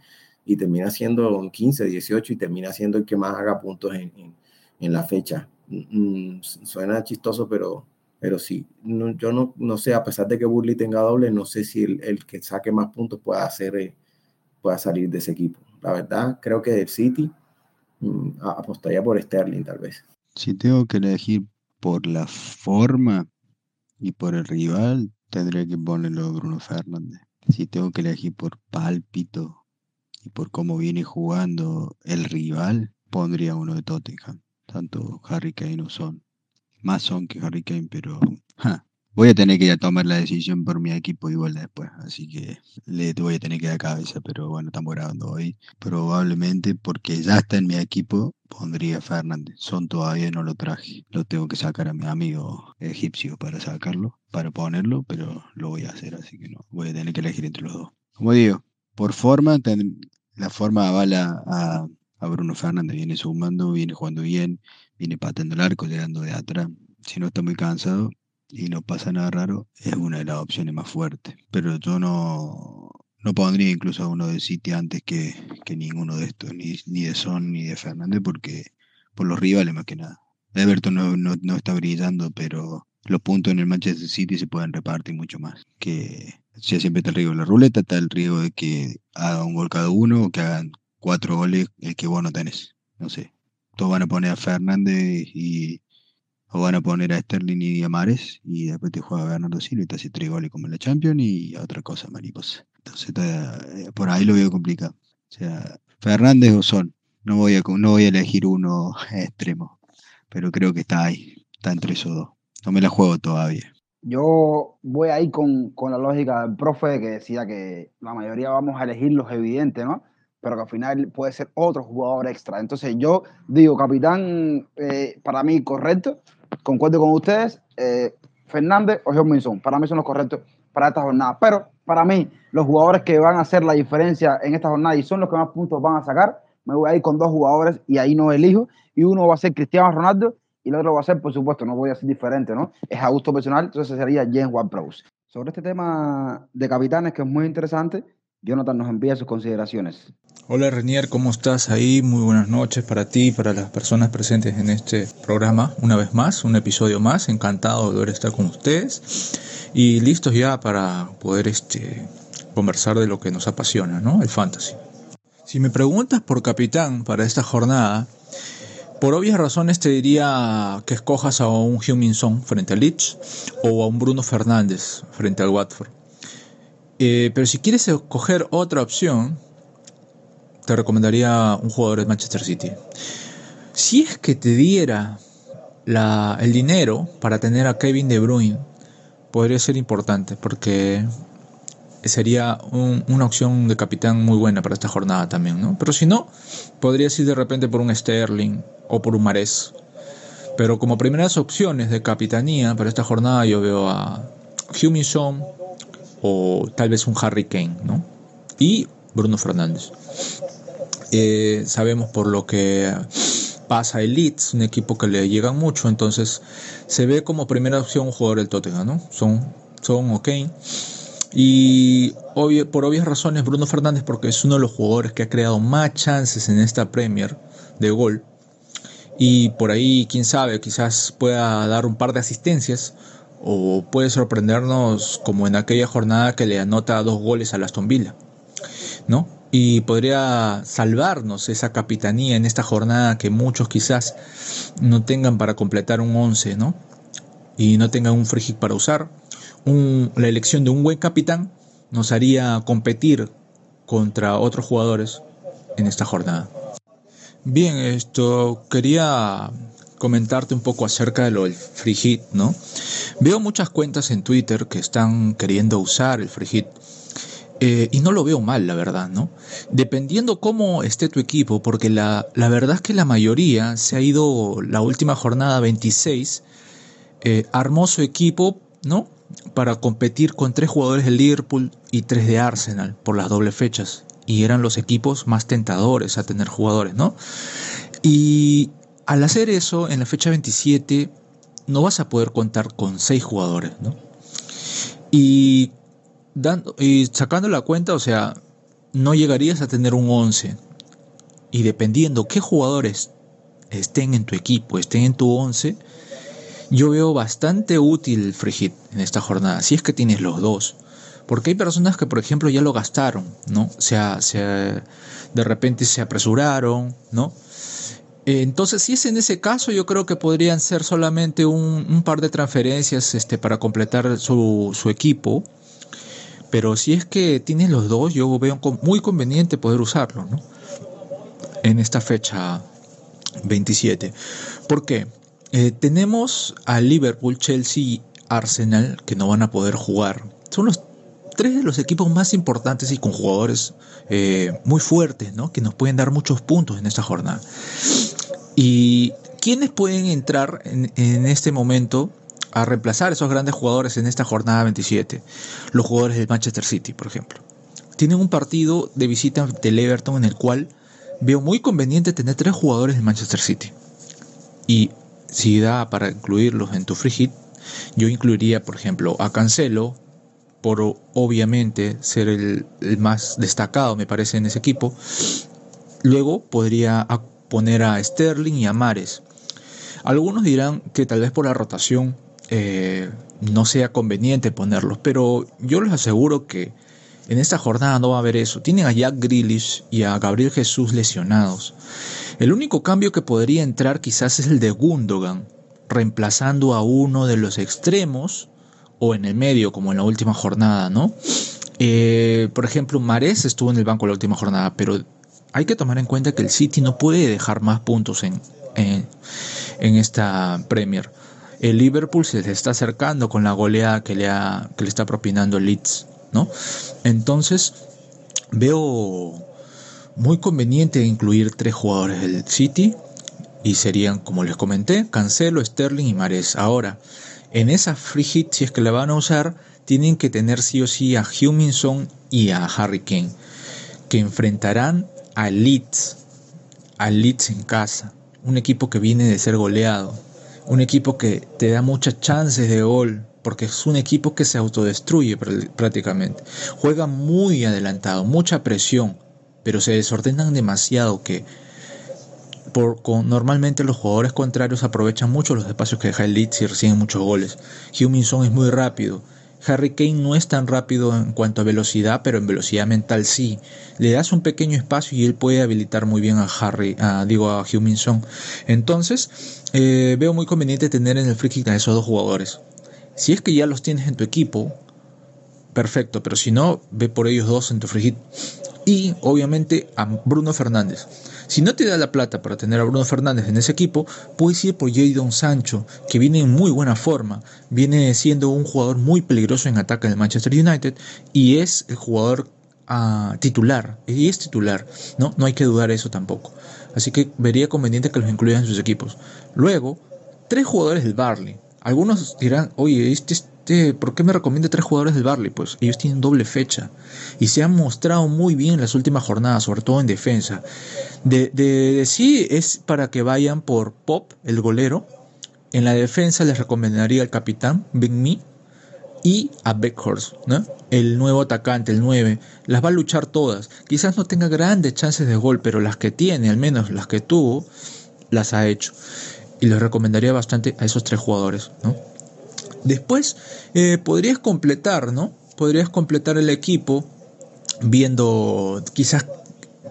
y termina siendo 15, 18 y termina siendo el que más haga puntos en, en, la fecha. Mm, suena chistoso, pero, pero sí, yo no, no sé, a pesar de que Burley tenga doble, no sé si el, el que saque más puntos pueda, hacer, eh, pueda salir de ese equipo. La verdad, creo que del City Mm, apostaría por Sterling tal vez. Si tengo que elegir por la forma y por el rival, tendría que ponerlo Bruno Fernández. Si tengo que elegir por pálpito y por cómo viene jugando el rival, pondría uno de Tottenham. Tanto Harry Kane o Son. Más Son que Harry Kane, pero voy a tener que ya tomar la decisión por mi equipo igual después, así que le voy a tener que dar cabeza, pero bueno, estamos grabando hoy. Probablemente porque ya está en mi equipo, pondría Fernández. Son todavía no lo traje, lo tengo que sacar a mi amigo egipcio para sacarlo, para ponerlo, pero lo voy a hacer, así que no, voy a tener que elegir entre los dos. Como digo, por forma, la forma avala a, a Bruno Fernández, viene sumando, viene jugando bien, viene pateando el arco, llegando de atrás. Si no está muy cansado, y no pasa nada raro, es una de las opciones más fuertes. Pero yo no, no pondría incluso a uno de City antes que, que ninguno de estos, ni, ni, de Son ni de Fernández, porque por los rivales más que nada. Everton no, no, no, está brillando, pero los puntos en el Manchester City se pueden repartir mucho más. Que siempre está el riesgo de la ruleta, está el riesgo de que haga un gol cada uno o que hagan cuatro goles el que vos no tenés. No sé. Todos van a poner a Fernández y o van a poner a Sterling y a Mares y después te juega Bernardo Silva y te hace tres goles como en la Champions y otra cosa, mariposa. Entonces eh, por ahí lo veo complicado. O sea, Fernández o Son. No voy a, no voy a elegir uno extremo, pero creo que está ahí, está entre esos dos. No me la juego todavía. Yo voy ahí con, con la lógica del profe que decía que la mayoría vamos a elegir los evidentes, ¿no? pero que al final puede ser otro jugador extra. Entonces yo digo, capitán, eh, para mí correcto, concuerdo con ustedes, eh, Fernández o John para mí son los correctos para esta jornada, pero para mí los jugadores que van a hacer la diferencia en esta jornada y son los que más puntos van a sacar, me voy a ir con dos jugadores y ahí no elijo, y uno va a ser Cristiano Ronaldo y el otro va a ser, por supuesto, no voy a ser diferente, ¿no? Es a gusto personal, entonces sería James Ward-Prowse. Sobre este tema de capitanes, que es muy interesante, Jonathan nos envía sus consideraciones. Hola Renier, ¿cómo estás ahí? Muy buenas noches para ti y para las personas presentes en este programa. Una vez más, un episodio más. Encantado de a estar con ustedes y listos ya para poder este, conversar de lo que nos apasiona, ¿no? El fantasy. Si me preguntas por capitán para esta jornada, por obvias razones te diría que escojas a un Huminson frente al Leeds o a un Bruno Fernández frente al Watford. Eh, pero si quieres escoger otra opción, te recomendaría un jugador de Manchester City. Si es que te diera el dinero para tener a Kevin De Bruyne, podría ser importante porque sería una opción de capitán muy buena para esta jornada también, ¿no? Pero si no, podrías ir de repente por un Sterling o por un Mares. Pero como primeras opciones de capitanía para esta jornada yo veo a Huminson, o tal vez un Harry Kane, ¿no? Y Bruno Fernández. Eh, sabemos por lo que pasa el Leeds, un equipo que le llegan mucho, entonces se ve como primera opción un jugador del Tottenham, ¿no? Son, son ok. Y por obvias razones Bruno Fernández porque es uno de los jugadores que ha creado más chances en esta Premier de gol. Y por ahí, quién sabe, quizás pueda dar un par de asistencias o puede sorprendernos como en aquella jornada que le anota dos goles a Aston Villa, ¿no? Y podría salvarnos esa capitanía en esta jornada que muchos quizás no tengan para completar un 11, ¿no? Y no tengan un free para usar. La elección de un buen capitán nos haría competir contra otros jugadores en esta jornada. Bien, esto quería comentarte un poco acerca de lo del free hit, ¿no? Veo muchas cuentas en Twitter que están queriendo usar el free hit. Eh, y no lo veo mal, la verdad, ¿no? Dependiendo cómo esté tu equipo, porque la, la verdad es que la mayoría se ha ido la última jornada 26, eh, armó su equipo, ¿no? Para competir con tres jugadores de Liverpool y tres de Arsenal por las dobles fechas. Y eran los equipos más tentadores a tener jugadores, ¿no? Y al hacer eso, en la fecha 27, no vas a poder contar con seis jugadores, ¿no? Y, dando, y sacando la cuenta, o sea, no llegarías a tener un 11. Y dependiendo qué jugadores estén en tu equipo, estén en tu 11, yo veo bastante útil hit en esta jornada, si es que tienes los dos. Porque hay personas que, por ejemplo, ya lo gastaron, ¿no? O sea, se, de repente se apresuraron, ¿no? Entonces, si es en ese caso, yo creo que podrían ser solamente un, par de transferencias este, para completar su, equipo. Pero si es que tienes los dos, yo veo muy conveniente poder usarlo ¿no? en esta fecha 27. ¿Por qué? Eh, tenemos a Liverpool, Chelsea, Arsenal que no van a poder jugar. Son los tres de los equipos más importantes y con jugadores eh, muy fuertes, ¿no? que nos pueden dar muchos puntos en esta jornada. ¿Y quiénes pueden entrar en, este momento a reemplazar esos grandes jugadores en esta jornada 27? Los jugadores del Manchester City, por ejemplo. Tienen un partido de visita del Everton en el cual veo muy conveniente tener tres jugadores del Manchester City. Y si da para incluirlos en tu hit, yo incluiría, por ejemplo, a Cancelo, por obviamente ser el, el, más destacado, me parece, en ese equipo. Luego podría poner a Sterling y a Mares. Algunos dirán que tal vez por la rotación eh, no sea conveniente ponerlos, pero yo les aseguro que En esta jornada no va a haber eso. Tienen a Jack Grealish y a Gabriel Jesús lesionados. El único cambio que podría entrar quizás es el de Gundogan, reemplazando a uno de los extremos o en el medio, como en la última jornada, ¿no? Eh, por ejemplo, Mares estuvo en el banco la última jornada, pero hay que tomar en cuenta que el City no puede dejar más puntos en, en, esta Premier. El Liverpool se está acercando con la goleada que le, ha, que le está propinando Leeds, ¿no? Entonces, veo muy conveniente incluir tres jugadores del City y serían, como les comenté, Cancelo, Sterling y Mares. Ahora, en esa free hit, si es que la van a usar, tienen que tener sí o sí a Huminson y a Harry Kane, que enfrentarán a Leeds, a Leeds en casa, un equipo que viene de ser goleado, un equipo que te da muchas chances de gol, porque es un equipo que se autodestruye prácticamente. Juega muy adelantado, mucha presión, pero se desordenan demasiado que por, normalmente los jugadores contrarios aprovechan mucho los espacios que deja el Leeds y reciben muchos goles. Huminson es muy rápido, Harry Kane no es tan rápido en cuanto a velocidad, pero en velocidad mental sí. Le das un pequeño espacio y él puede habilitar muy bien a Harry, a, digo a Huminson. Entonces, eh, veo muy conveniente tener en el free kick a esos dos jugadores. Si es que ya los tienes en tu equipo, perfecto, pero si no, ve por ellos dos en tu free hit. Y obviamente a Bruno Fernández. Si no te da la plata para tener a Bruno Fernández en ese equipo, puedes ir por Jadon Sancho, que viene en muy buena forma, viene siendo un jugador muy peligroso en ataque del Manchester United y es el jugador ah, titular, y es titular, ¿no? No hay que dudar eso tampoco. Así que vería conveniente que los incluyan en sus equipos. Luego, tres jugadores del Barley. Algunos dirán, oye, este este, ¿por qué me recomienda tres jugadores del Barley? Pues ellos tienen doble fecha y se han mostrado muy bien en las últimas jornadas, sobre todo en defensa. De, sí es para que vayan por Pop, el golero. En la defensa les recomendaría al capitán, Ben Me, y a Beckhorst, ¿no? el nuevo atacante, el 9. Las va a luchar todas. Quizás no tenga grandes chances de gol, pero las que tiene, al menos las que tuvo, las ha hecho. Y les recomendaría bastante a esos tres jugadores. ¿no? Después eh, podrías completar, ¿no? Podrías completar el equipo viendo, quizás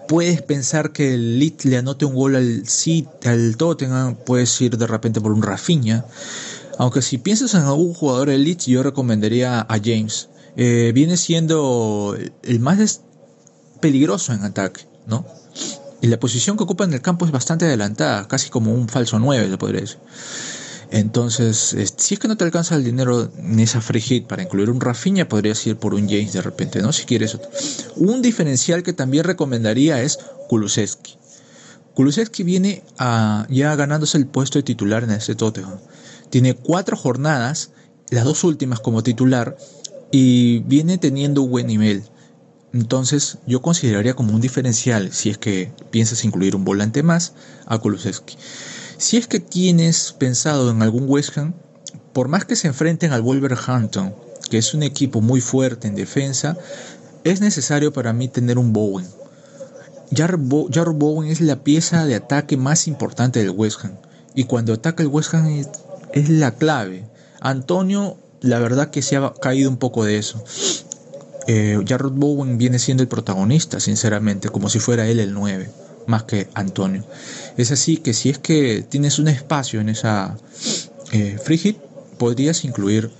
puedes pensar que el Leeds le anote un gol al, al Tottenham, puedes ir de repente por un Rafinha. Aunque si piensas en algún jugador del Leeds, yo recomendaría a James. Eh, viene siendo el más peligroso en ataque, ¿no? Y la posición que ocupa en el campo es bastante adelantada, casi como un falso 9, se podría decir. Entonces, si es que no te alcanza el dinero en esa free hit para incluir un Rafinha, podrías ir por un James de repente, ¿no? Si quieres otro. Un diferencial que también recomendaría es Kulusevski. Kulusevski viene ya ganándose el puesto de titular en ese Tottenham. Tiene cuatro jornadas, las dos últimas como titular, y viene teniendo buen nivel. Entonces, yo consideraría como un diferencial, si es que piensas incluir un volante más, a Kulusevski. Si es que tienes pensado en algún West Ham, por más que se enfrenten al Wolverhampton, que es un equipo muy fuerte en defensa, es necesario para mí tener un Bowen. Jarro Bowen es la pieza de ataque más importante del West Ham. Y cuando ataca el West Ham es, la clave. Antonio, la verdad que se ha caído un poco de eso. Eh, Jarrod Bowen viene siendo el protagonista, sinceramente, como si fuera él el 9 más que Antonio. Es así que si es que tienes un espacio en esa eh, podrías incluir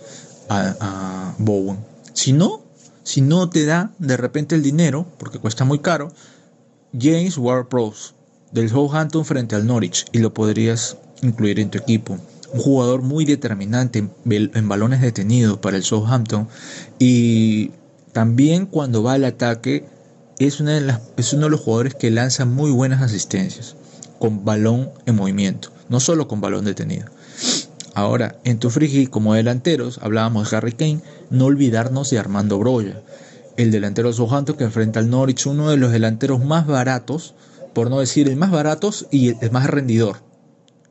a, Bowen. Si no, si no te da de repente el dinero, porque cuesta muy caro, James Ward-Prowse del Southampton frente al Norwich y lo podrías incluir en tu equipo. Un jugador muy determinante en balones detenidos para el Southampton y también cuando va al ataque es, de uno de los jugadores que lanza muy buenas asistencias con balón en movimiento, no solo con balón detenido. Ahora, en tu frigi como delanteros, hablábamos de Harry Kane, no olvidarnos de Armando Broya, el delantero Southampton que enfrenta al Norwich, uno de los delanteros más baratos, por no decir el más baratos y el más rendidor.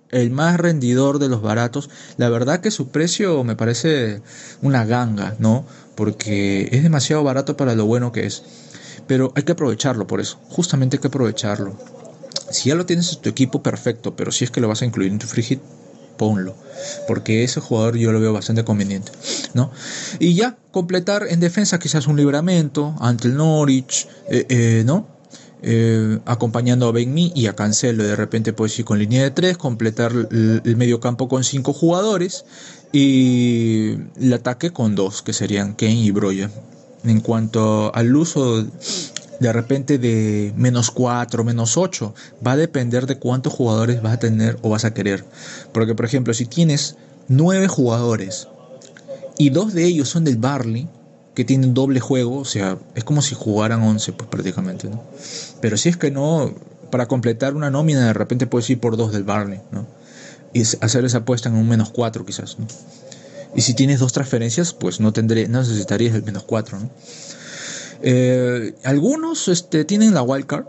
El más rendidor de los baratos. La verdad que su precio me parece una ganga, ¿no? Porque es demasiado barato para lo bueno que es. Pero hay que aprovecharlo por eso. Justamente hay que aprovecharlo. Si ya lo tienes en tu equipo, perfecto. Pero si es que lo vas a incluir en tu free ponlo, porque ese jugador yo lo veo bastante conveniente, ¿no? Y ya completar en defensa quizás un libramento ante el Norwich, eh, eh, ¿no? Eh, acompañando a Ben y a Cancelo de repente pues ir con línea de tres, completar el, medio campo con cinco jugadores y el ataque con dos, que serían Kane y Broya. En cuanto al uso de repente de menos 4, menos 8, va a depender de cuántos jugadores vas a tener o vas a querer. Porque, por ejemplo, si tienes 9 jugadores y dos de ellos son del Barley, que tienen doble juego, o sea, es como si jugaran 11, pues prácticamente, ¿no? Pero si es que no, para completar una nómina, de repente puedes ir por dos del Barley, ¿no? Y hacer esa apuesta en un menos 4 quizás, ¿no? Y si tienes dos transferencias, pues no, tendré, no necesitarías el menos 4, ¿no? Eh, algunos este, tienen la wildcard.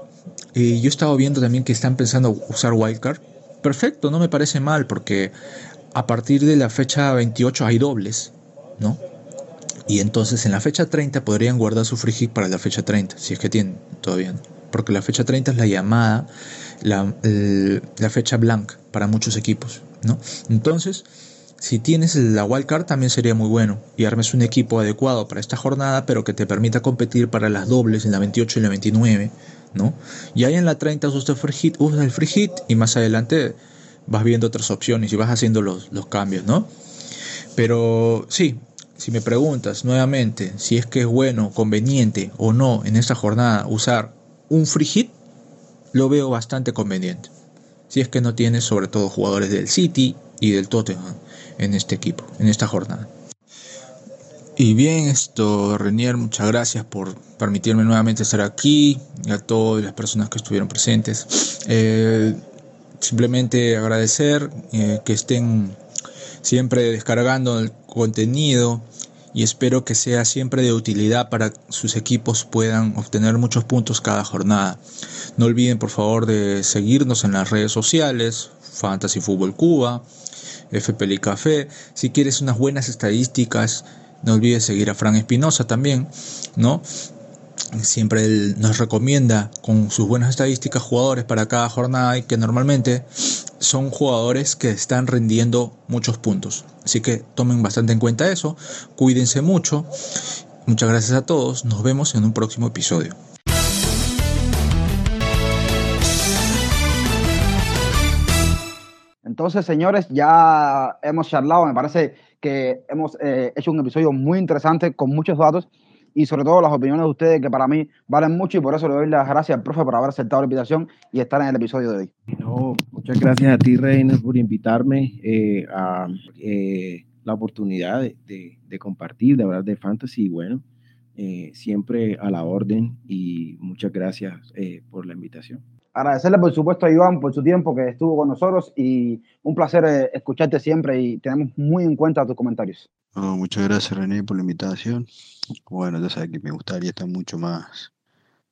Y yo he estado viendo también que están pensando usar wildcard. Perfecto, no me parece mal porque a partir de la fecha 28 hay dobles, ¿no? Y entonces en la fecha 30 podrían guardar su free hit para la fecha 30, si es que tienen todavía. Porque la fecha 30 es la llamada, la, la fecha blank para muchos equipos, ¿no? Entonces, si tienes la wildcard también sería muy bueno y armes un equipo adecuado para esta jornada, pero que te permita competir para las dobles en la 28 y la 29, ¿no? Y ahí en la 30 usas el free hit, el y más adelante vas viendo otras opciones y vas haciendo los, los cambios, ¿no? Pero sí, si me preguntas nuevamente si es que es bueno, conveniente o no en esta jornada usar un free hit, lo veo bastante conveniente. Si es que no tienes sobre todo jugadores del City y del Tottenham en este equipo, en esta jornada. Y bien, esto, Renier, muchas gracias por permitirme nuevamente estar aquí, y a todas las personas que estuvieron presentes. Eh, simplemente agradecer eh, que estén siempre descargando el contenido y espero que sea siempre de utilidad para que sus equipos puedan obtener muchos puntos cada jornada. No olviden por favor de seguirnos en las redes sociales, Fantasy Fútbol Cuba, FPL Café. Si quieres unas buenas estadísticas, no olvides seguir a Fran Espinosa también, ¿no? Siempre nos recomienda con sus buenas estadísticas jugadores para cada jornada y que normalmente son jugadores que están rendiendo muchos puntos. Así que tomen bastante en cuenta eso, cuídense mucho. Muchas gracias a todos, nos vemos en un próximo episodio. Entonces, señores, ya hemos charlado, me parece que hemos eh, hecho un episodio muy interesante con muchos datos y sobre todo las opiniones de ustedes que para mí valen mucho y por eso le doy las gracias al profe por haber aceptado la invitación y estar en el episodio de hoy. No, muchas gracias a ti, Reina, por invitarme eh, a eh, la oportunidad de, de, de, compartir, de hablar de fantasy y bueno, eh, siempre a la orden y muchas gracias eh, por la invitación agradecerle por supuesto a Iván por su tiempo que estuvo con nosotros y un placer eh, escucharte siempre y tenemos muy en cuenta tus comentarios. Muchas gracias René por la invitación. Bueno, ya sabes que me gustaría estar mucho más,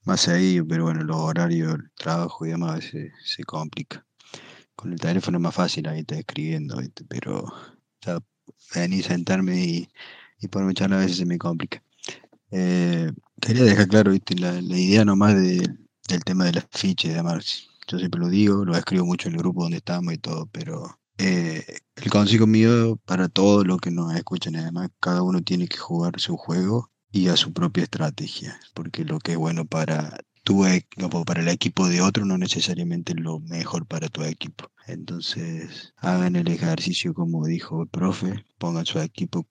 más ahí, pero bueno, los horarios, el trabajo y demás a veces se complica. Con el teléfono es más fácil ahí estar escribiendo, pero ya venir, sentarme y, y ponerme charla a veces se me complica. Eh, quería dejar claro ¿viste? La idea nomás de el tema de las fichas y demás. Yo siempre lo digo, lo escribo mucho en el grupo donde estamos y todo, pero eh, el consejo mío para todos los que nos escuchan, además, cada uno tiene que jugar su juego y a su propia estrategia, porque lo que es bueno para tu equipo, para el equipo de otro, no necesariamente es lo mejor para tu equipo. Entonces, hagan el ejercicio como dijo el profe, pongan su equipo,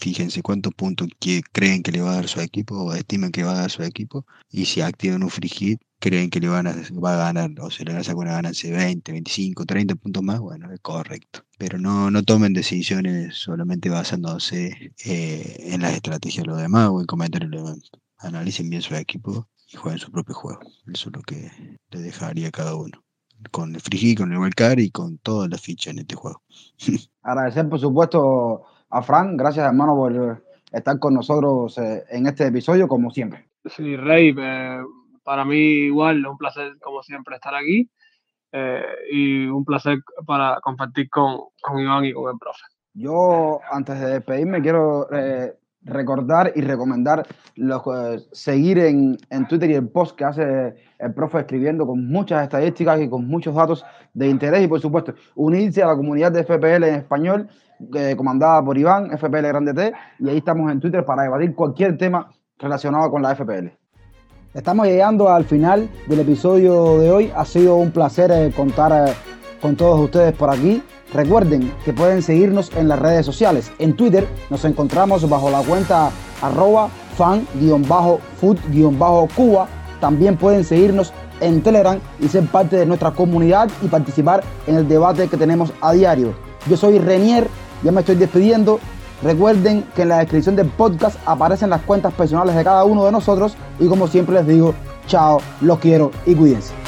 fíjense cuántos puntos que creen que le va a dar su equipo o estiman que va a dar su equipo y si activan un free creen que le van a, va a ganar o se le van a sacar una ganancia de 20, 25, 30 puntos más, bueno, es correcto. Pero no, no tomen decisiones solamente basándose eh, en las estrategias de los demás o en comentarios de los. Analicen bien su equipo y jueguen su propio juego. Eso es lo que le dejaría a cada uno. Con el hit, con el wildcard y con todas las fichas en este juego. Agradecer, por supuesto, a Fran. Gracias, hermano, por estar con nosotros eh, en este episodio, como siempre. Sí, Rey, eh, para mí igual, un placer, como siempre, estar aquí. Eh, y un placer para compartir con, con, Iván y con el profe. Yo, antes de despedirme, quiero eh, recordar y recomendar los, eh, seguir en, en, Twitter y el post que hace el profe escribiendo con muchas estadísticas y con muchos datos de interés y por supuesto unirse a la comunidad de FPL en español eh, comandada por Iván, FPL Grande T, y ahí estamos en Twitter para debatir cualquier tema relacionado con la FPL. Estamos llegando al final del episodio de hoy. Ha sido un placer eh, contar con todos ustedes por aquí. Recuerden que pueden seguirnos en las redes sociales. En Twitter nos encontramos bajo la cuenta arroba fan-food-cuba. También pueden seguirnos en Telegram y ser parte de nuestra comunidad y participar en el debate que tenemos a diario. Yo soy Renier, ya me estoy despidiendo. Recuerden que en la descripción del podcast aparecen las cuentas personales de cada uno de nosotros y como siempre les digo, chao, los quiero y cuídense.